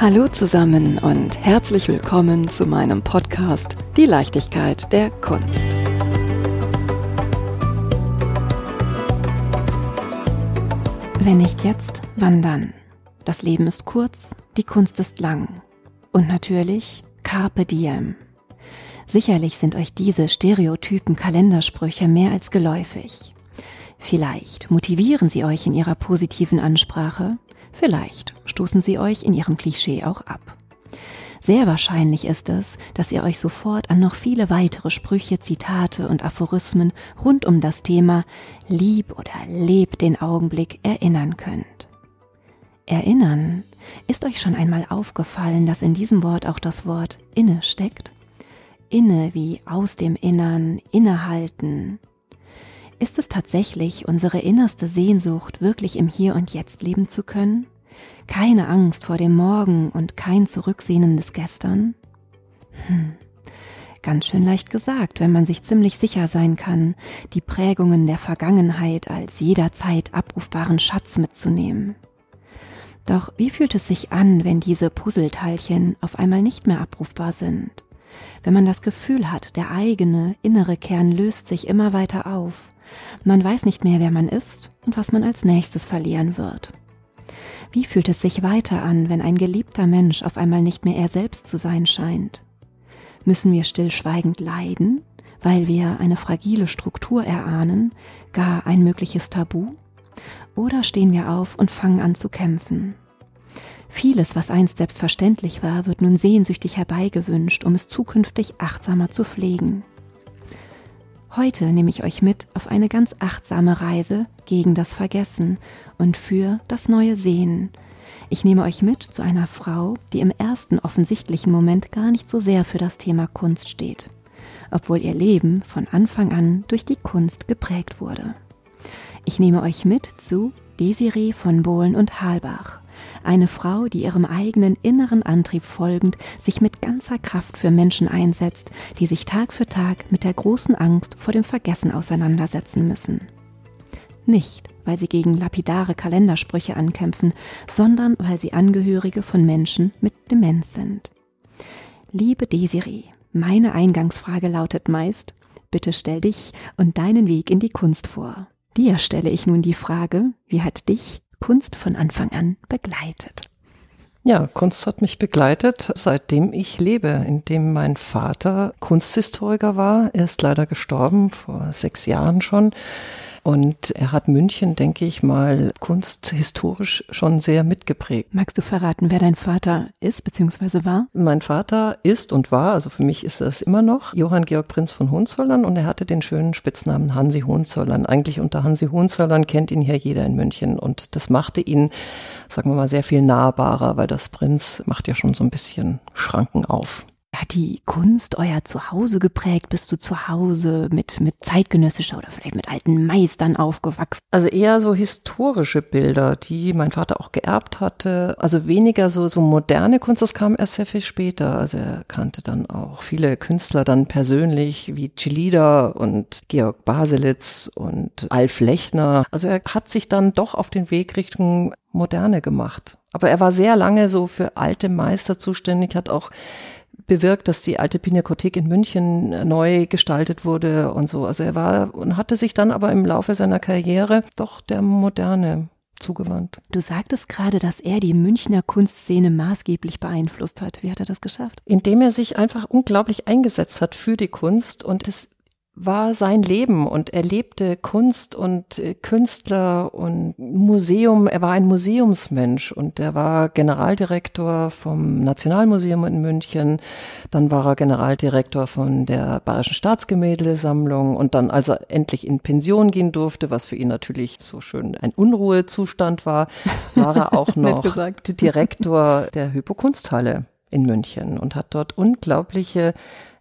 Hallo zusammen und herzlich willkommen zu meinem Podcast Die Leichtigkeit der Kunst. Wenn nicht jetzt, wann dann? Das Leben ist kurz, die Kunst ist lang. Und natürlich Carpe Diem. Sicherlich sind euch diese stereotypen Kalendersprüche mehr als geläufig. Vielleicht motivieren sie euch in ihrer positiven Ansprache, vielleicht stoßen sie euch in ihrem Klischee auch ab. Sehr wahrscheinlich ist es, dass ihr euch sofort an noch viele weitere Sprüche, Zitate und Aphorismen rund um das Thema Lieb oder Lebt den Augenblick erinnern könnt. Erinnern, ist euch schon einmal aufgefallen, dass in diesem Wort auch das Wort inne steckt? Inne wie aus dem Innern, innehalten. Ist es tatsächlich unsere innerste Sehnsucht, wirklich im Hier und Jetzt leben zu können? Keine Angst vor dem Morgen und kein Zurücksehnen des Gestern? Hm. Ganz schön leicht gesagt, wenn man sich ziemlich sicher sein kann, die Prägungen der Vergangenheit als jederzeit abrufbaren Schatz mitzunehmen. Doch wie fühlt es sich an, wenn diese Puzzleteilchen auf einmal nicht mehr abrufbar sind? wenn man das Gefühl hat, der eigene innere Kern löst sich immer weiter auf. Man weiß nicht mehr, wer man ist und was man als nächstes verlieren wird. Wie fühlt es sich weiter an, wenn ein geliebter Mensch auf einmal nicht mehr er selbst zu sein scheint? Müssen wir stillschweigend leiden, weil wir eine fragile Struktur erahnen, gar ein mögliches Tabu? Oder stehen wir auf und fangen an zu kämpfen? Vieles, was einst selbstverständlich war, wird nun sehnsüchtig herbeigewünscht, um es zukünftig achtsamer zu pflegen. Heute nehme ich euch mit auf eine ganz achtsame Reise gegen das Vergessen und für das neue Sehen. Ich nehme euch mit zu einer Frau, die im ersten offensichtlichen Moment gar nicht so sehr für das Thema Kunst steht, obwohl ihr Leben von Anfang an durch die Kunst geprägt wurde. Ich nehme euch mit zu Desiree von Bohlen und Halbach, eine Frau, die ihrem eigenen inneren Antrieb folgend sich mit ganzer Kraft für Menschen einsetzt, die sich Tag für Tag mit der großen Angst vor dem Vergessen auseinandersetzen müssen. Nicht, weil sie gegen lapidare Kalendersprüche ankämpfen, sondern weil sie Angehörige von Menschen mit Demenz sind. Liebe Desiree, meine Eingangsfrage lautet meist, bitte stell dich und deinen Weg in die Kunst vor. Dir stelle ich nun die Frage, wie hat dich Kunst von Anfang an begleitet? Ja, Kunst hat mich begleitet, seitdem ich lebe, indem mein Vater Kunsthistoriker war. Er ist leider gestorben, vor sechs Jahren schon. Und er hat München, denke ich mal, kunsthistorisch schon sehr mitgeprägt. Magst du verraten, wer dein Vater ist bzw. war? Mein Vater ist und war, also für mich ist er es immer noch, Johann Georg Prinz von Hohenzollern und er hatte den schönen Spitznamen Hansi Hohenzollern. Eigentlich unter Hansi Hohenzollern kennt ihn hier jeder in München und das machte ihn, sagen wir mal, sehr viel nahbarer, weil das Prinz macht ja schon so ein bisschen Schranken auf. Hat die Kunst euer Zuhause geprägt? Bist du zu Hause mit, mit zeitgenössischer oder vielleicht mit alten Meistern aufgewachsen? Also eher so historische Bilder, die mein Vater auch geerbt hatte. Also weniger so, so moderne Kunst, das kam erst sehr viel später. Also er kannte dann auch viele Künstler dann persönlich, wie Chilida und Georg Baselitz und Alf Lechner. Also er hat sich dann doch auf den Weg Richtung Moderne gemacht. Aber er war sehr lange so für alte Meister zuständig, hat auch bewirkt, dass die alte Pinakothek in München äh, neu gestaltet wurde und so. Also er war und hatte sich dann aber im Laufe seiner Karriere doch der Moderne zugewandt. Du sagtest gerade, dass er die Münchner Kunstszene maßgeblich beeinflusst hat. Wie hat er das geschafft? Indem er sich einfach unglaublich eingesetzt hat für die Kunst und es war sein Leben und er lebte Kunst und äh, Künstler und Museum. Er war ein Museumsmensch und er war Generaldirektor vom Nationalmuseum in München. Dann war er Generaldirektor von der Bayerischen Staatsgemäldesammlung und dann, als er endlich in Pension gehen durfte, was für ihn natürlich so schön ein Unruhezustand war, war er auch noch Direktor der Hypokunsthalle in München und hat dort unglaubliche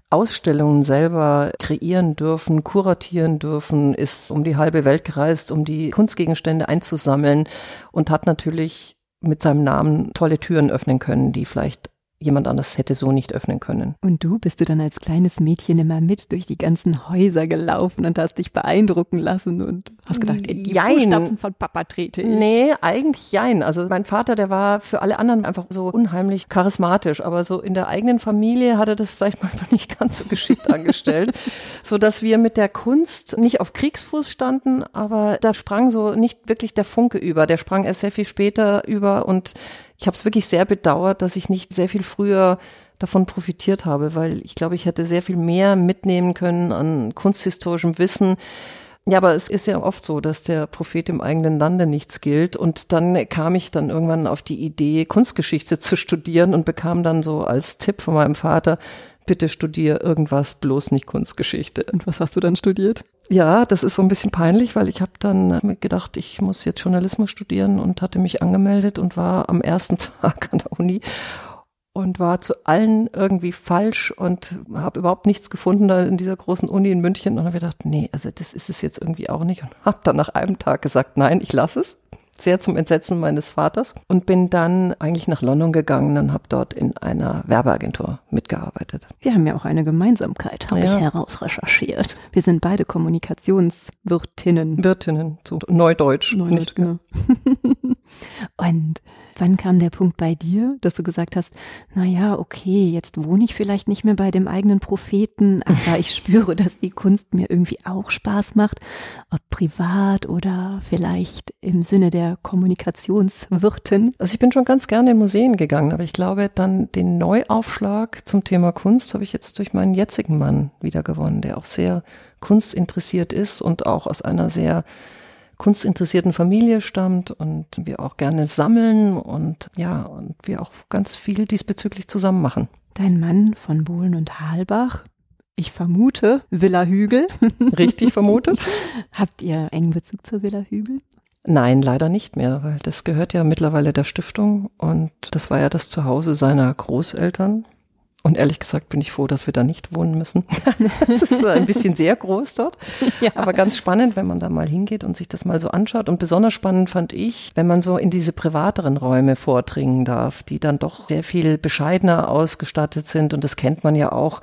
Ausstellungen selber kreieren dürfen, kuratieren dürfen, ist um die halbe Welt gereist, um die Kunstgegenstände einzusammeln und hat natürlich mit seinem Namen tolle Türen öffnen können, die vielleicht jemand anders hätte so nicht öffnen können. Und du bist du dann als kleines Mädchen immer mit durch die ganzen Häuser gelaufen und hast dich beeindrucken lassen und hast gedacht, ey, die jein. Fußstapfen von Papa trete ich. Nee, eigentlich jein. Also mein Vater, der war für alle anderen einfach so unheimlich charismatisch, aber so in der eigenen Familie hat er das vielleicht manchmal nicht ganz so geschickt angestellt, so dass wir mit der Kunst nicht auf Kriegsfuß standen, aber da sprang so nicht wirklich der Funke über. Der sprang erst sehr viel später über und ich habe es wirklich sehr bedauert, dass ich nicht sehr viel früher davon profitiert habe, weil ich glaube, ich hätte sehr viel mehr mitnehmen können an kunsthistorischem Wissen. Ja, aber es ist ja oft so, dass der Prophet im eigenen Lande nichts gilt. Und dann kam ich dann irgendwann auf die Idee, Kunstgeschichte zu studieren und bekam dann so als Tipp von meinem Vater, bitte studier irgendwas, bloß nicht Kunstgeschichte. Und was hast du dann studiert? Ja, das ist so ein bisschen peinlich, weil ich habe dann gedacht, ich muss jetzt Journalismus studieren und hatte mich angemeldet und war am ersten Tag an der Uni und war zu allen irgendwie falsch und habe überhaupt nichts gefunden da in dieser großen Uni in München. Und habe gedacht, nee, also das ist es jetzt irgendwie auch nicht. Und habe dann nach einem Tag gesagt, nein, ich lasse es sehr zum Entsetzen meines Vaters und bin dann eigentlich nach London gegangen und habe dort in einer Werbeagentur mitgearbeitet. Wir haben ja auch eine Gemeinsamkeit, habe ja. ich herausrecherchiert. Wir sind beide Kommunikationswirtinnen. Wirtinnen, so Neudeutsch. Neudeutsch, genau. und Wann kam der Punkt bei dir, dass du gesagt hast, na ja, okay, jetzt wohne ich vielleicht nicht mehr bei dem eigenen Propheten, aber ich spüre, dass die Kunst mir irgendwie auch Spaß macht, ob privat oder vielleicht im Sinne der Kommunikationswirtin? Also ich bin schon ganz gerne in Museen gegangen, aber ich glaube, dann den Neuaufschlag zum Thema Kunst habe ich jetzt durch meinen jetzigen Mann wieder gewonnen, der auch sehr kunstinteressiert ist und auch aus einer sehr kunstinteressierten Familie stammt und wir auch gerne sammeln und ja, und wir auch ganz viel diesbezüglich zusammen machen. Dein Mann von Bohlen und Halbach, ich vermute Villa Hügel. Richtig vermutet. Habt ihr engen Bezug zur Villa Hügel? Nein, leider nicht mehr, weil das gehört ja mittlerweile der Stiftung und das war ja das Zuhause seiner Großeltern. Und ehrlich gesagt bin ich froh, dass wir da nicht wohnen müssen. Es ist ein bisschen sehr groß dort, ja. aber ganz spannend, wenn man da mal hingeht und sich das mal so anschaut. Und besonders spannend fand ich, wenn man so in diese privateren Räume vordringen darf, die dann doch sehr viel bescheidener ausgestattet sind. Und das kennt man ja auch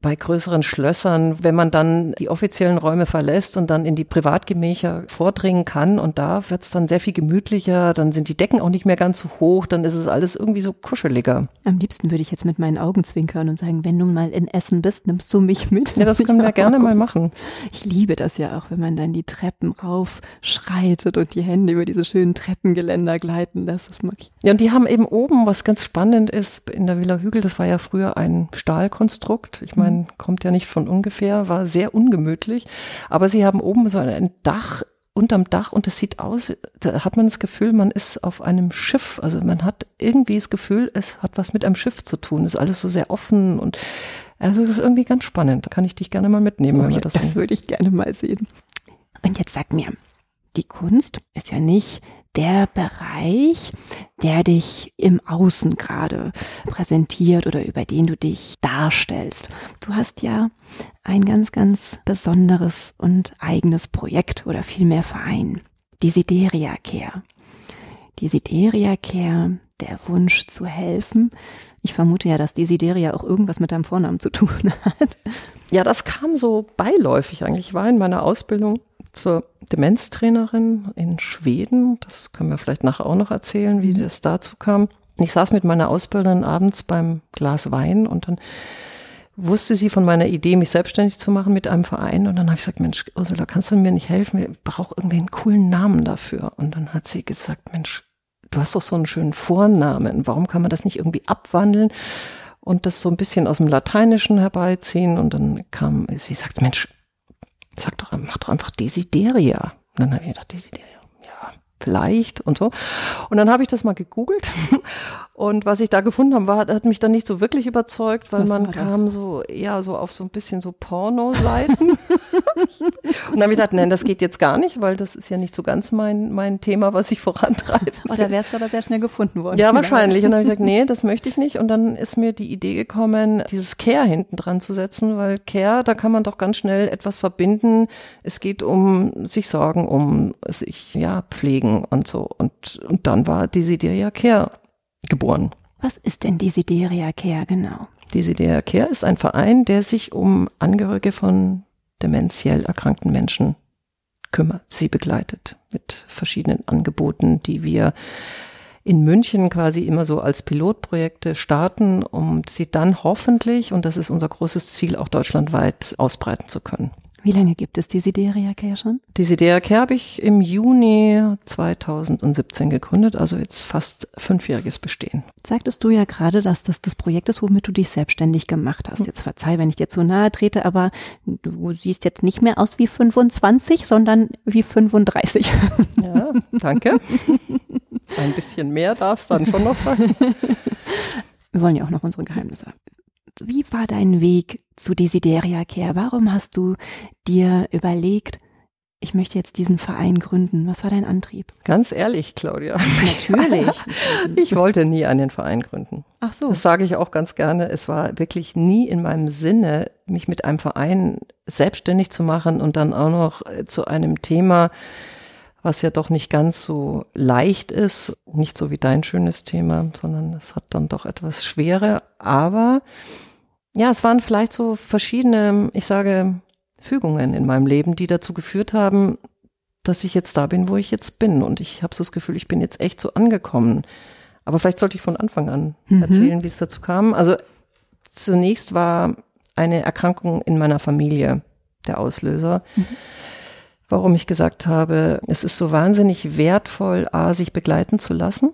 bei größeren Schlössern, wenn man dann die offiziellen Räume verlässt und dann in die Privatgemächer vordringen kann und da wird es dann sehr viel gemütlicher, dann sind die Decken auch nicht mehr ganz so hoch, dann ist es alles irgendwie so kuscheliger. Am liebsten würde ich jetzt mit meinen Augen zwinkern und sagen, wenn du mal in Essen bist, nimmst du mich mit. Ja, das können wir gerne mal machen. Ich liebe das ja auch, wenn man dann die Treppen rauf schreitet und die Hände über diese schönen Treppengeländer gleiten lässt. Das mag ich. Ja, und die haben eben oben, was ganz spannend ist, in der Villa Hügel, das war ja früher ein Stahlkonstrukt. Ich meine, meine, kommt ja nicht von ungefähr, war sehr ungemütlich. Aber sie haben oben so ein Dach unterm Dach und es sieht aus, da hat man das Gefühl, man ist auf einem Schiff. Also man hat irgendwie das Gefühl, es hat was mit einem Schiff zu tun. Es ist alles so sehr offen und also es ist irgendwie ganz spannend. Da kann ich dich gerne mal mitnehmen, wenn wir das Das würde ich gerne mal sehen. Und jetzt sag mir, die Kunst ist ja nicht der Bereich, der dich im Außen gerade präsentiert oder über den du dich darstellst. Du hast ja ein ganz, ganz besonderes und eigenes Projekt oder vielmehr Verein. Die Sideria Care. Die Sideria Care, der Wunsch zu helfen. Ich vermute ja, dass die Sideria auch irgendwas mit deinem Vornamen zu tun hat. Ja, das kam so beiläufig eigentlich. Ich war in meiner Ausbildung zur Demenztrainerin in Schweden. Das können wir vielleicht nachher auch noch erzählen, wie mhm. das dazu kam. Ich saß mit meiner Ausbilderin abends beim Glas Wein und dann wusste sie von meiner Idee, mich selbstständig zu machen mit einem Verein. Und dann habe ich gesagt, Mensch, Ursula, kannst du mir nicht helfen? Ich brauche irgendwie einen coolen Namen dafür. Und dann hat sie gesagt, Mensch, du hast doch so einen schönen Vornamen. Warum kann man das nicht irgendwie abwandeln und das so ein bisschen aus dem Lateinischen herbeiziehen? Und dann kam, sie sagt, Mensch, sag doch, mach doch einfach Desideria. Und dann habe ich gedacht, Desideria, ja, vielleicht und so. Und dann habe ich das mal gegoogelt und was ich da gefunden habe, war, hat mich dann nicht so wirklich überzeugt, weil was man kam das? so eher so auf so ein bisschen so Porno-Seiten. und dann habe ich gedacht, nein, das geht jetzt gar nicht, weil das ist ja nicht so ganz mein, mein Thema, was ich vorantreibe. Oh, da wärst du aber sehr schnell gefunden worden. Ja, wahrscheinlich. Und dann habe ich gesagt, nee, das möchte ich nicht. Und dann ist mir die Idee gekommen, dieses Care hinten dran zu setzen, weil Care, da kann man doch ganz schnell etwas verbinden. Es geht um sich sorgen, um sich, ja, pflegen und so. Und, und dann war Desideria Care geboren. Was ist denn Desideria Care genau? Desideria Care ist ein Verein, der sich um Angehörige von dementiell erkrankten Menschen kümmert, sie begleitet mit verschiedenen Angeboten, die wir in München quasi immer so als Pilotprojekte starten, um sie dann hoffentlich, und das ist unser großes Ziel, auch deutschlandweit ausbreiten zu können. Wie lange gibt es die Sideria Care schon? Die Sideria Care habe ich im Juni 2017 gegründet, also jetzt fast fünfjähriges Bestehen. Sagtest du ja gerade, dass das das Projekt ist, womit du dich selbstständig gemacht hast. Jetzt verzeih, wenn ich dir zu nahe trete, aber du siehst jetzt nicht mehr aus wie 25, sondern wie 35. Ja, danke. Ein bisschen mehr darf es dann schon noch sein. Wir wollen ja auch noch unsere Geheimnisse. Wie war dein Weg zu Desideria Care? Warum hast du dir überlegt, ich möchte jetzt diesen Verein gründen? Was war dein Antrieb? Ganz ehrlich, Claudia. Natürlich. ich wollte nie einen Verein gründen. Ach so. Das sage ich auch ganz gerne. Es war wirklich nie in meinem Sinne, mich mit einem Verein selbstständig zu machen und dann auch noch zu einem Thema, was ja doch nicht ganz so leicht ist, nicht so wie dein schönes Thema, sondern es hat dann doch etwas Schwere. Aber ja, es waren vielleicht so verschiedene, ich sage, Fügungen in meinem Leben, die dazu geführt haben, dass ich jetzt da bin, wo ich jetzt bin. Und ich habe so das Gefühl, ich bin jetzt echt so angekommen. Aber vielleicht sollte ich von Anfang an mhm. erzählen, wie es dazu kam. Also zunächst war eine Erkrankung in meiner Familie der Auslöser. Mhm. Warum ich gesagt habe, es ist so wahnsinnig wertvoll, A, sich begleiten zu lassen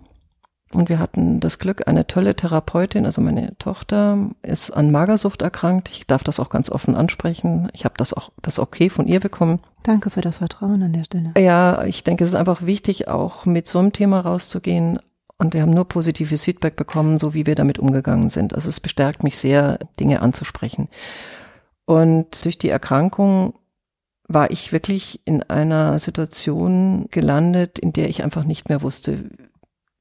und wir hatten das Glück, eine tolle Therapeutin, also meine Tochter ist an Magersucht erkrankt. Ich darf das auch ganz offen ansprechen. Ich habe das auch das okay von ihr bekommen. Danke für das Vertrauen an der Stelle. Ja, ich denke, es ist einfach wichtig, auch mit so einem Thema rauszugehen. Und wir haben nur positives Feedback bekommen, so wie wir damit umgegangen sind. Also es bestärkt mich sehr, Dinge anzusprechen. Und durch die Erkrankung war ich wirklich in einer Situation gelandet, in der ich einfach nicht mehr wusste,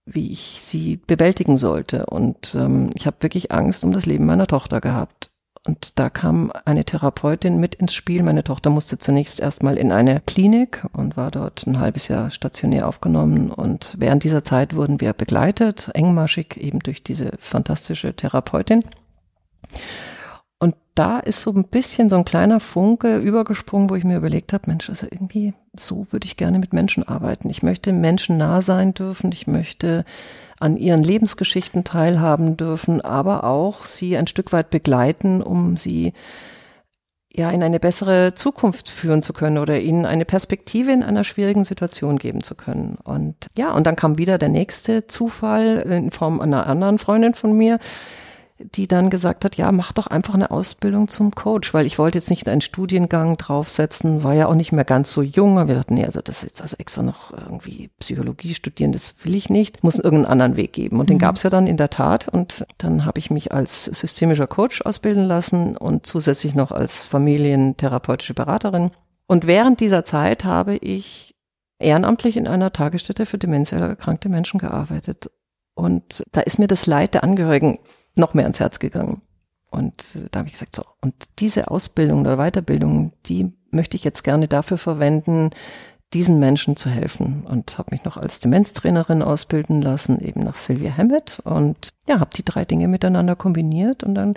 wie ich sie bewältigen sollte. Und ähm, ich habe wirklich Angst um das Leben meiner Tochter gehabt. Und da kam eine Therapeutin mit ins Spiel. Meine Tochter musste zunächst erstmal in eine Klinik und war dort ein halbes Jahr stationär aufgenommen. Und während dieser Zeit wurden wir begleitet, engmaschig eben durch diese fantastische Therapeutin. Und da ist so ein bisschen so ein kleiner Funke übergesprungen, wo ich mir überlegt habe, Mensch, also irgendwie so würde ich gerne mit Menschen arbeiten. Ich möchte Menschen nah sein dürfen, ich möchte an ihren Lebensgeschichten teilhaben dürfen, aber auch sie ein Stück weit begleiten, um sie ja in eine bessere Zukunft führen zu können oder ihnen eine Perspektive in einer schwierigen Situation geben zu können. Und ja, und dann kam wieder der nächste Zufall in Form einer anderen Freundin von mir, die dann gesagt hat, ja, mach doch einfach eine Ausbildung zum Coach, weil ich wollte jetzt nicht einen Studiengang draufsetzen, war ja auch nicht mehr ganz so jung. Und wir dachten, nee, also das ist jetzt also extra noch irgendwie Psychologie studieren, das will ich nicht, muss irgendeinen anderen Weg geben. Und mhm. den gab es ja dann in der Tat. Und dann habe ich mich als systemischer Coach ausbilden lassen und zusätzlich noch als familientherapeutische Beraterin. Und während dieser Zeit habe ich ehrenamtlich in einer Tagesstätte für demenziell erkrankte Menschen gearbeitet. Und da ist mir das Leid der Angehörigen noch mehr ans Herz gegangen. Und äh, da habe ich gesagt, so, und diese Ausbildung oder Weiterbildung, die möchte ich jetzt gerne dafür verwenden, diesen Menschen zu helfen. Und habe mich noch als Demenztrainerin ausbilden lassen, eben nach Sylvia Hammett. Und ja, habe die drei Dinge miteinander kombiniert. Und dann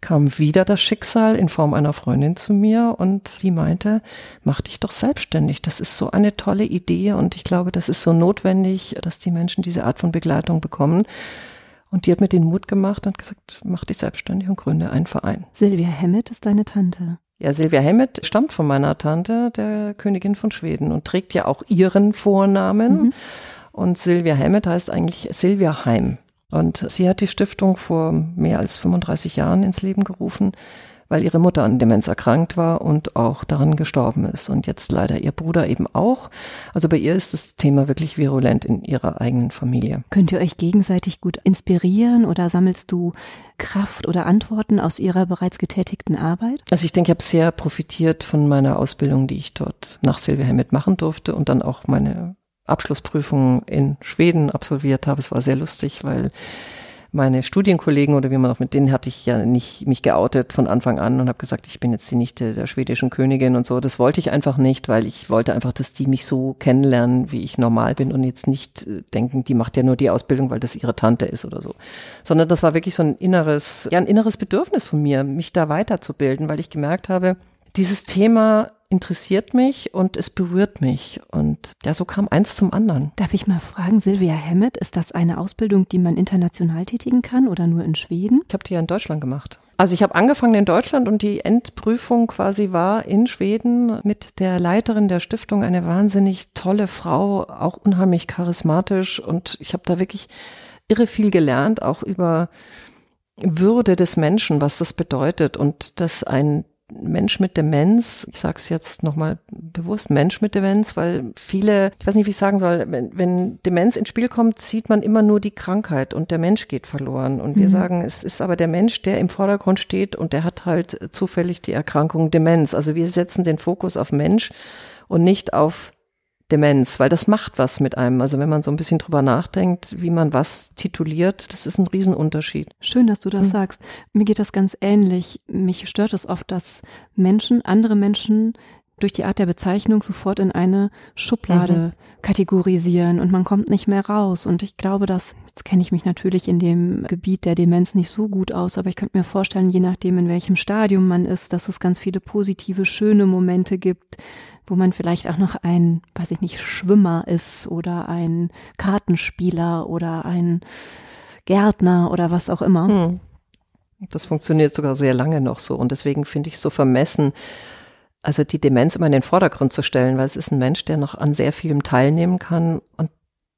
kam wieder das Schicksal in Form einer Freundin zu mir und die meinte, mach dich doch selbstständig. Das ist so eine tolle Idee und ich glaube, das ist so notwendig, dass die Menschen diese Art von Begleitung bekommen. Und die hat mir den Mut gemacht und gesagt, mach dich selbstständig und gründe einen Verein. Silvia Hemmet ist deine Tante. Ja, Silvia Hemmet stammt von meiner Tante, der Königin von Schweden, und trägt ja auch ihren Vornamen. Mhm. Und Silvia Hemmet heißt eigentlich Silvia Heim. Und sie hat die Stiftung vor mehr als 35 Jahren ins Leben gerufen, weil ihre Mutter an Demenz erkrankt war und auch daran gestorben ist. Und jetzt leider ihr Bruder eben auch. Also bei ihr ist das Thema wirklich virulent in ihrer eigenen Familie. Könnt ihr euch gegenseitig gut inspirieren oder sammelst du Kraft oder Antworten aus ihrer bereits getätigten Arbeit? Also ich denke, ich habe sehr profitiert von meiner Ausbildung, die ich dort nach Silvia Helmet machen durfte und dann auch meine Abschlussprüfung in Schweden absolviert habe. Es war sehr lustig, weil meine Studienkollegen oder wie man auch mit denen hatte ich ja nicht mich geoutet von Anfang an und habe gesagt, ich bin jetzt die Nichte der schwedischen Königin und so. Das wollte ich einfach nicht, weil ich wollte einfach, dass die mich so kennenlernen, wie ich normal bin und jetzt nicht äh, denken, die macht ja nur die Ausbildung, weil das ihre Tante ist oder so. Sondern das war wirklich so ein inneres, ja, ein inneres Bedürfnis von mir, mich da weiterzubilden, weil ich gemerkt habe, dieses Thema interessiert mich und es berührt mich. Und ja, so kam eins zum anderen. Darf ich mal fragen, Silvia Hemmet, ist das eine Ausbildung, die man international tätigen kann oder nur in Schweden? Ich habe die ja in Deutschland gemacht. Also ich habe angefangen in Deutschland und die Endprüfung quasi war in Schweden mit der Leiterin der Stiftung, eine wahnsinnig tolle Frau, auch unheimlich charismatisch. Und ich habe da wirklich irre viel gelernt, auch über Würde des Menschen, was das bedeutet und dass ein Mensch mit Demenz, ich sage es jetzt nochmal bewusst, Mensch mit Demenz, weil viele, ich weiß nicht, wie ich sagen soll, wenn, wenn Demenz ins Spiel kommt, sieht man immer nur die Krankheit und der Mensch geht verloren. Und wir mhm. sagen, es ist aber der Mensch, der im Vordergrund steht und der hat halt zufällig die Erkrankung Demenz. Also wir setzen den Fokus auf Mensch und nicht auf Demenz, weil das macht was mit einem. Also wenn man so ein bisschen drüber nachdenkt, wie man was tituliert, das ist ein Riesenunterschied. Schön, dass du das mhm. sagst. Mir geht das ganz ähnlich. Mich stört es oft, dass Menschen, andere Menschen durch die Art der Bezeichnung sofort in eine Schublade mhm. kategorisieren und man kommt nicht mehr raus. Und ich glaube, dass, jetzt kenne ich mich natürlich in dem Gebiet der Demenz nicht so gut aus, aber ich könnte mir vorstellen, je nachdem, in welchem Stadium man ist, dass es ganz viele positive, schöne Momente gibt, wo man vielleicht auch noch ein, weiß ich nicht, Schwimmer ist oder ein Kartenspieler oder ein Gärtner oder was auch immer. Hm. Das funktioniert sogar sehr lange noch so und deswegen finde ich es so vermessen, also die Demenz immer in den Vordergrund zu stellen, weil es ist ein Mensch, der noch an sehr vielem teilnehmen kann und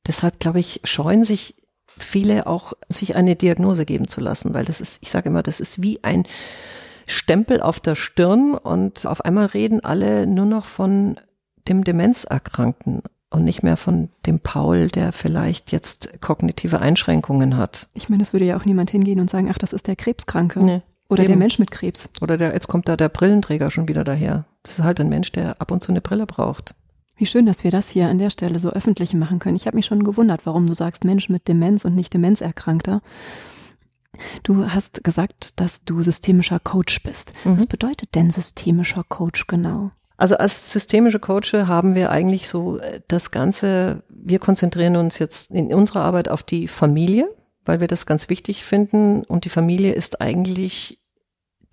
deshalb glaube ich, scheuen sich viele auch, sich eine Diagnose geben zu lassen, weil das ist, ich sage immer, das ist wie ein Stempel auf der Stirn und auf einmal reden alle nur noch von dem Demenzerkrankten und nicht mehr von dem Paul, der vielleicht jetzt kognitive Einschränkungen hat. Ich meine, es würde ja auch niemand hingehen und sagen, ach, das ist der Krebskranke. Nee, Oder eben. der Mensch mit Krebs. Oder der, jetzt kommt da der Brillenträger schon wieder daher. Das ist halt ein Mensch, der ab und zu eine Brille braucht. Wie schön, dass wir das hier an der Stelle so öffentlich machen können. Ich habe mich schon gewundert, warum du sagst Mensch mit Demenz und nicht Demenzerkrankter. Du hast gesagt, dass du systemischer Coach bist. Mhm. Was bedeutet denn systemischer Coach genau? Also als systemische Coach haben wir eigentlich so äh, das Ganze, wir konzentrieren uns jetzt in unserer Arbeit auf die Familie, weil wir das ganz wichtig finden. Und die Familie ist eigentlich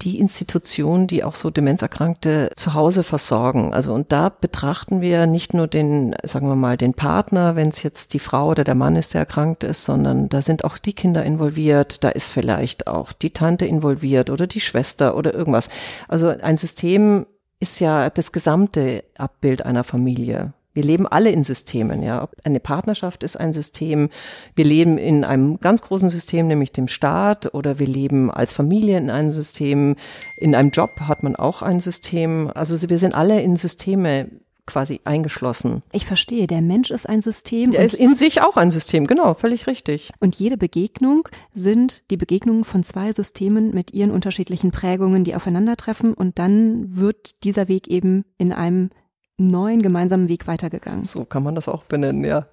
die Institution, die auch so Demenzerkrankte zu Hause versorgen. Also und da betrachten wir nicht nur den, sagen wir mal, den Partner, wenn es jetzt die Frau oder der Mann ist, der erkrankt ist, sondern da sind auch die Kinder involviert, da ist vielleicht auch die Tante involviert oder die Schwester oder irgendwas. Also ein System ist ja das gesamte Abbild einer Familie. Wir leben alle in Systemen, ja. Eine Partnerschaft ist ein System. Wir leben in einem ganz großen System, nämlich dem Staat, oder wir leben als Familie in einem System. In einem Job hat man auch ein System. Also wir sind alle in Systeme quasi eingeschlossen. Ich verstehe, der Mensch ist ein System. Der ist in sich auch ein System, genau, völlig richtig. Und jede Begegnung sind die Begegnungen von zwei Systemen mit ihren unterschiedlichen Prägungen, die aufeinandertreffen und dann wird dieser Weg eben in einem neuen gemeinsamen Weg weitergegangen. So kann man das auch benennen, ja.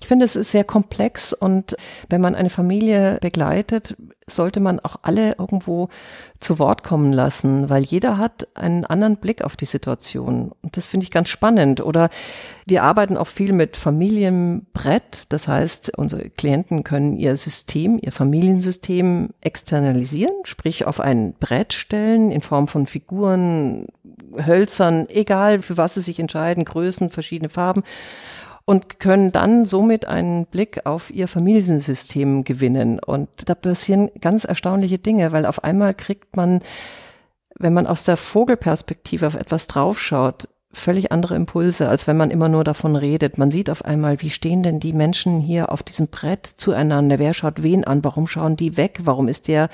Ich finde, es ist sehr komplex und wenn man eine Familie begleitet, sollte man auch alle irgendwo zu Wort kommen lassen, weil jeder hat einen anderen Blick auf die Situation. Und das finde ich ganz spannend. Oder wir arbeiten auch viel mit Familienbrett. Das heißt, unsere Klienten können ihr System, ihr Familiensystem externalisieren, sprich auf ein Brett stellen in Form von Figuren, Hölzern, egal für was sie sich entscheiden, Größen, verschiedene Farben und können dann somit einen Blick auf ihr Familiensystem gewinnen. Und da passieren ganz erstaunliche Dinge, weil auf einmal kriegt man, wenn man aus der Vogelperspektive auf etwas draufschaut, völlig andere Impulse, als wenn man immer nur davon redet. Man sieht auf einmal, wie stehen denn die Menschen hier auf diesem Brett zueinander? Wer schaut wen an? Warum schauen die weg? Warum ist der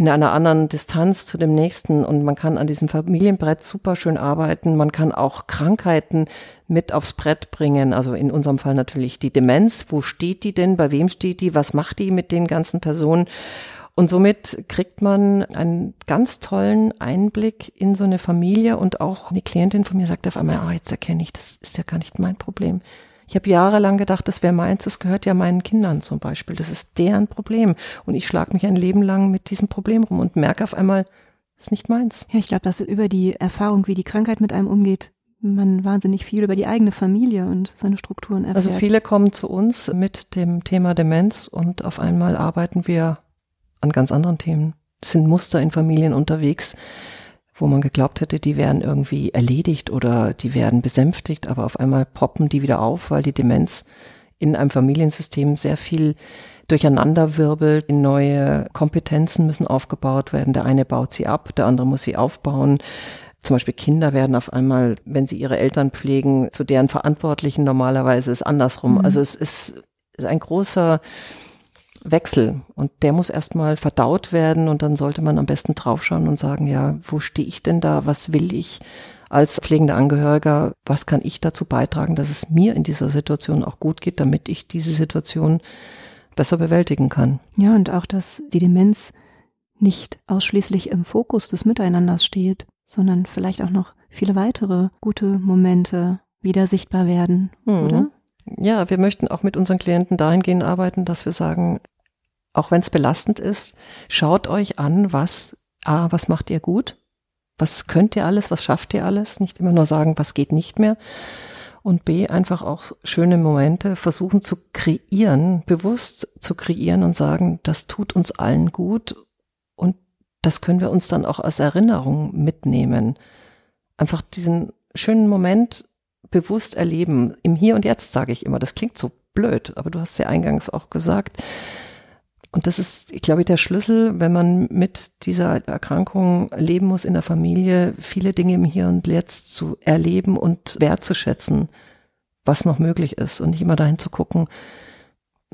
in einer anderen Distanz zu dem nächsten und man kann an diesem Familienbrett super schön arbeiten. Man kann auch Krankheiten mit aufs Brett bringen. Also in unserem Fall natürlich die Demenz. Wo steht die denn? Bei wem steht die? Was macht die mit den ganzen Personen? Und somit kriegt man einen ganz tollen Einblick in so eine Familie und auch eine Klientin von mir sagt auf einmal, ah, oh, jetzt erkenne ich, das ist ja gar nicht mein Problem Ich habe jahrelang gedacht, das wäre meins, das gehört ja meinen Kindern zum Beispiel. Das ist deren Problem. Und ich schlage mich ein Leben lang mit diesem Problem rum und merke auf einmal, das ist nicht meins. Ja, ich glaube, dass über die Erfahrung, wie die Krankheit mit einem umgeht, man wahnsinnig viel über die eigene Familie und seine Strukturen erfährt. Also viele kommen zu uns mit dem Thema Demenz und auf einmal arbeiten wir an ganz anderen Themen. Es sind Muster in Familien unterwegs, wo man geglaubt hätte, die wären irgendwie erledigt oder die werden besänftigt, aber auf einmal poppen die wieder auf, weil die Demenz in einem Familiensystem sehr viel durcheinander wirbelt. Neue Kompetenzen müssen aufgebaut werden. Der eine baut sie ab, der andere muss sie aufbauen. Zum Beispiel Kinder werden auf einmal, wenn sie ihre Eltern pflegen, zu deren Verantwortlichen normalerweise ist andersrum. Mhm. Also es ist, ist ein großer Wechsel und der muss erstmal verdaut werden und dann sollte man am besten draufschauen und sagen, ja, wo stehe ich denn da? Was will ich als pflegender Angehöriger? Was kann ich dazu beitragen, dass es mir in dieser Situation auch gut geht, damit ich diese Situation besser bewältigen kann? Ja, und auch, dass die Demenz nicht ausschließlich im Fokus des Miteinanders steht, sondern vielleicht auch noch viele weitere gute Momente wieder sichtbar werden, mhm. oder? Ja, wir möchten auch mit unseren Klienten dahingehend arbeiten, dass wir sagen, auch wenn es belastend ist, schaut euch an, was, A, was macht ihr gut? Was könnt ihr alles? Was schafft ihr alles? Nicht immer nur sagen, was geht nicht mehr. Und B, einfach auch schöne Momente versuchen zu kreieren, bewusst zu kreieren und sagen, das tut uns allen gut und das können wir uns dann auch als Erinnerung mitnehmen. Einfach diesen schönen Moment bewusst erleben. Im Hier und Jetzt sage ich immer, das klingt so blöd, aber du hast ja eingangs auch gesagt. Und das ist, ich glaube, der Schlüssel, wenn man mit dieser Erkrankung leben muss in der Familie, viele Dinge im Hier und Jetzt zu erleben und wertzuschätzen, was noch möglich ist und nicht immer dahin zu gucken,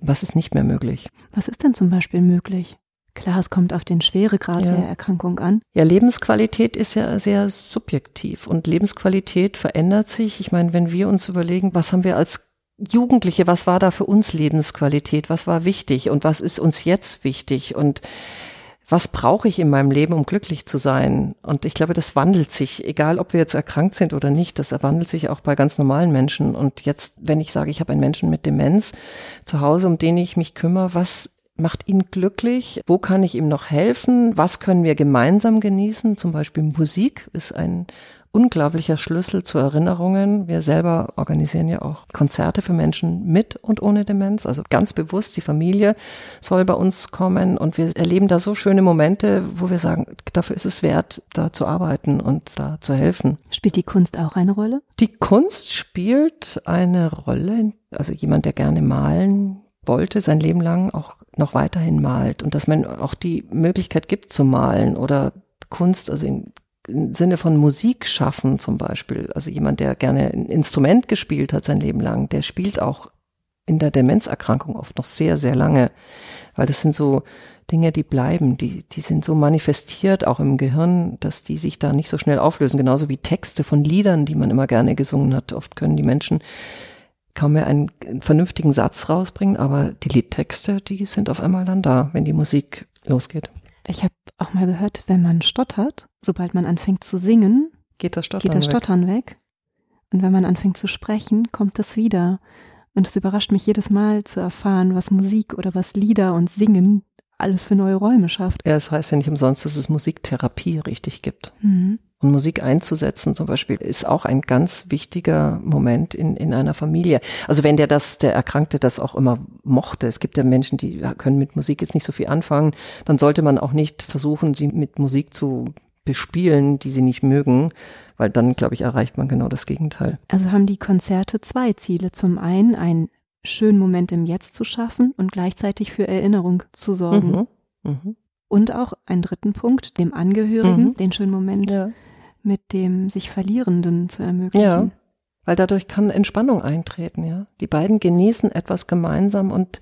was ist nicht mehr möglich. Was ist denn zum Beispiel möglich? Klar, es kommt auf den Schweregrad ja. der Erkrankung an. Ja, Lebensqualität ist ja sehr subjektiv und Lebensqualität verändert sich. Ich meine, wenn wir uns überlegen, was haben wir als Jugendliche, was war da für uns Lebensqualität, was war wichtig und was ist uns jetzt wichtig und was brauche ich in meinem Leben, um glücklich zu sein? Und ich glaube, das wandelt sich, egal ob wir jetzt erkrankt sind oder nicht, das wandelt sich auch bei ganz normalen Menschen. Und jetzt, wenn ich sage, ich habe einen Menschen mit Demenz zu Hause, um den ich mich kümmere, was macht ihn glücklich? Wo kann ich ihm noch helfen? Was können wir gemeinsam genießen? Zum Beispiel Musik ist ein unglaublicher Schlüssel zu Erinnerungen. Wir selber organisieren ja auch Konzerte für Menschen mit und ohne Demenz. Also ganz bewusst, die Familie soll bei uns kommen und wir erleben da so schöne Momente, wo wir sagen, dafür ist es wert, da zu arbeiten und da zu helfen. Spielt die Kunst auch eine Rolle? Die Kunst spielt eine Rolle. Also jemand, der gerne malen wollte, sein Leben lang auch noch weiterhin malt und dass man auch die Möglichkeit gibt zu malen oder Kunst, also im Sinne von Musik schaffen zum Beispiel. Also jemand, der gerne ein Instrument gespielt hat sein Leben lang, der spielt auch in der Demenzerkrankung oft noch sehr, sehr lange, weil das sind so Dinge, die bleiben, die, die sind so manifestiert auch im Gehirn, dass die sich da nicht so schnell auflösen, genauso wie Texte von Liedern, die man immer gerne gesungen hat. Oft können die Menschen kaum mehr einen vernünftigen Satz rausbringen, aber die Liedtexte, die sind auf einmal dann da, wenn die Musik losgeht. Ich habe auch mal gehört, wenn man stottert, sobald man anfängt zu singen, geht das Stottern, geht das Stottern weg. weg. Und wenn man anfängt zu sprechen, kommt das wieder. Und es überrascht mich jedes Mal zu erfahren, was Musik oder was Lieder und Singen alles für neue Räume schafft. Ja, es heißt ja nicht umsonst, dass es Musiktherapie richtig gibt. Mhm. Und Musik einzusetzen zum Beispiel ist auch ein ganz wichtiger Moment in, in einer Familie. Also wenn der das, der Erkrankte das auch immer mochte, es gibt ja Menschen, die können mit Musik jetzt nicht so viel anfangen, dann sollte man auch nicht versuchen, sie mit Musik zu bespielen, die sie nicht mögen, weil dann, glaube ich, erreicht man genau das Gegenteil. Also haben die Konzerte zwei Ziele. Zum einen einen schönen Moment im Jetzt zu schaffen und gleichzeitig für Erinnerung zu sorgen. Mhm. Mhm. Und auch einen dritten Punkt, dem Angehörigen mhm. den schönen Moment ja mit dem sich Verlierenden zu ermöglichen. Ja, weil dadurch kann Entspannung eintreten, ja. Die beiden genießen etwas gemeinsam und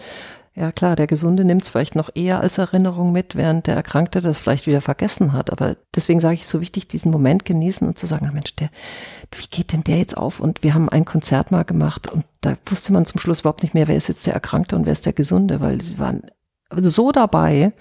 ja klar, der Gesunde nimmt es vielleicht noch eher als Erinnerung mit, während der Erkrankte das vielleicht wieder vergessen hat. Aber deswegen sage ich so wichtig, diesen Moment genießen und zu sagen, ah Mensch, der, wie geht denn der jetzt auf? Und wir haben ein Konzert mal gemacht und da wusste man zum Schluss überhaupt nicht mehr, wer ist jetzt der Erkrankte und wer ist der Gesunde, weil sie waren so dabei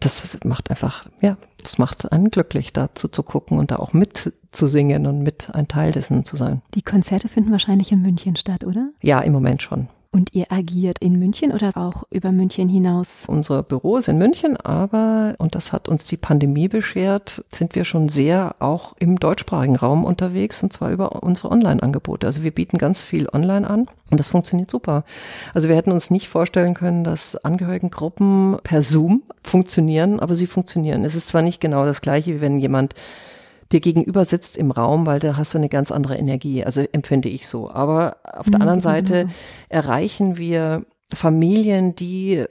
das macht einfach, ja, das macht einen glücklich, dazu zu gucken und da auch mitzusingen und mit ein Teil dessen zu sein. Die Konzerte finden wahrscheinlich in München statt, oder? Ja, im Moment schon. Und ihr agiert in München oder auch über München hinaus? Unser Büro ist in München, aber, und das hat uns die Pandemie beschert, sind wir schon sehr auch im deutschsprachigen Raum unterwegs und zwar über unsere Online-Angebote. Also wir bieten ganz viel online an und das funktioniert super. Also wir hätten uns nicht vorstellen können, dass Angehörigengruppen per Zoom funktionieren, aber sie funktionieren. Es ist zwar nicht genau das gleiche, wie wenn jemand dir gegenüber sitzt im Raum, weil da hast du eine ganz andere Energie. Also empfinde ich so. Aber auf der mhm, anderen Seite so. erreichen wir Familien, die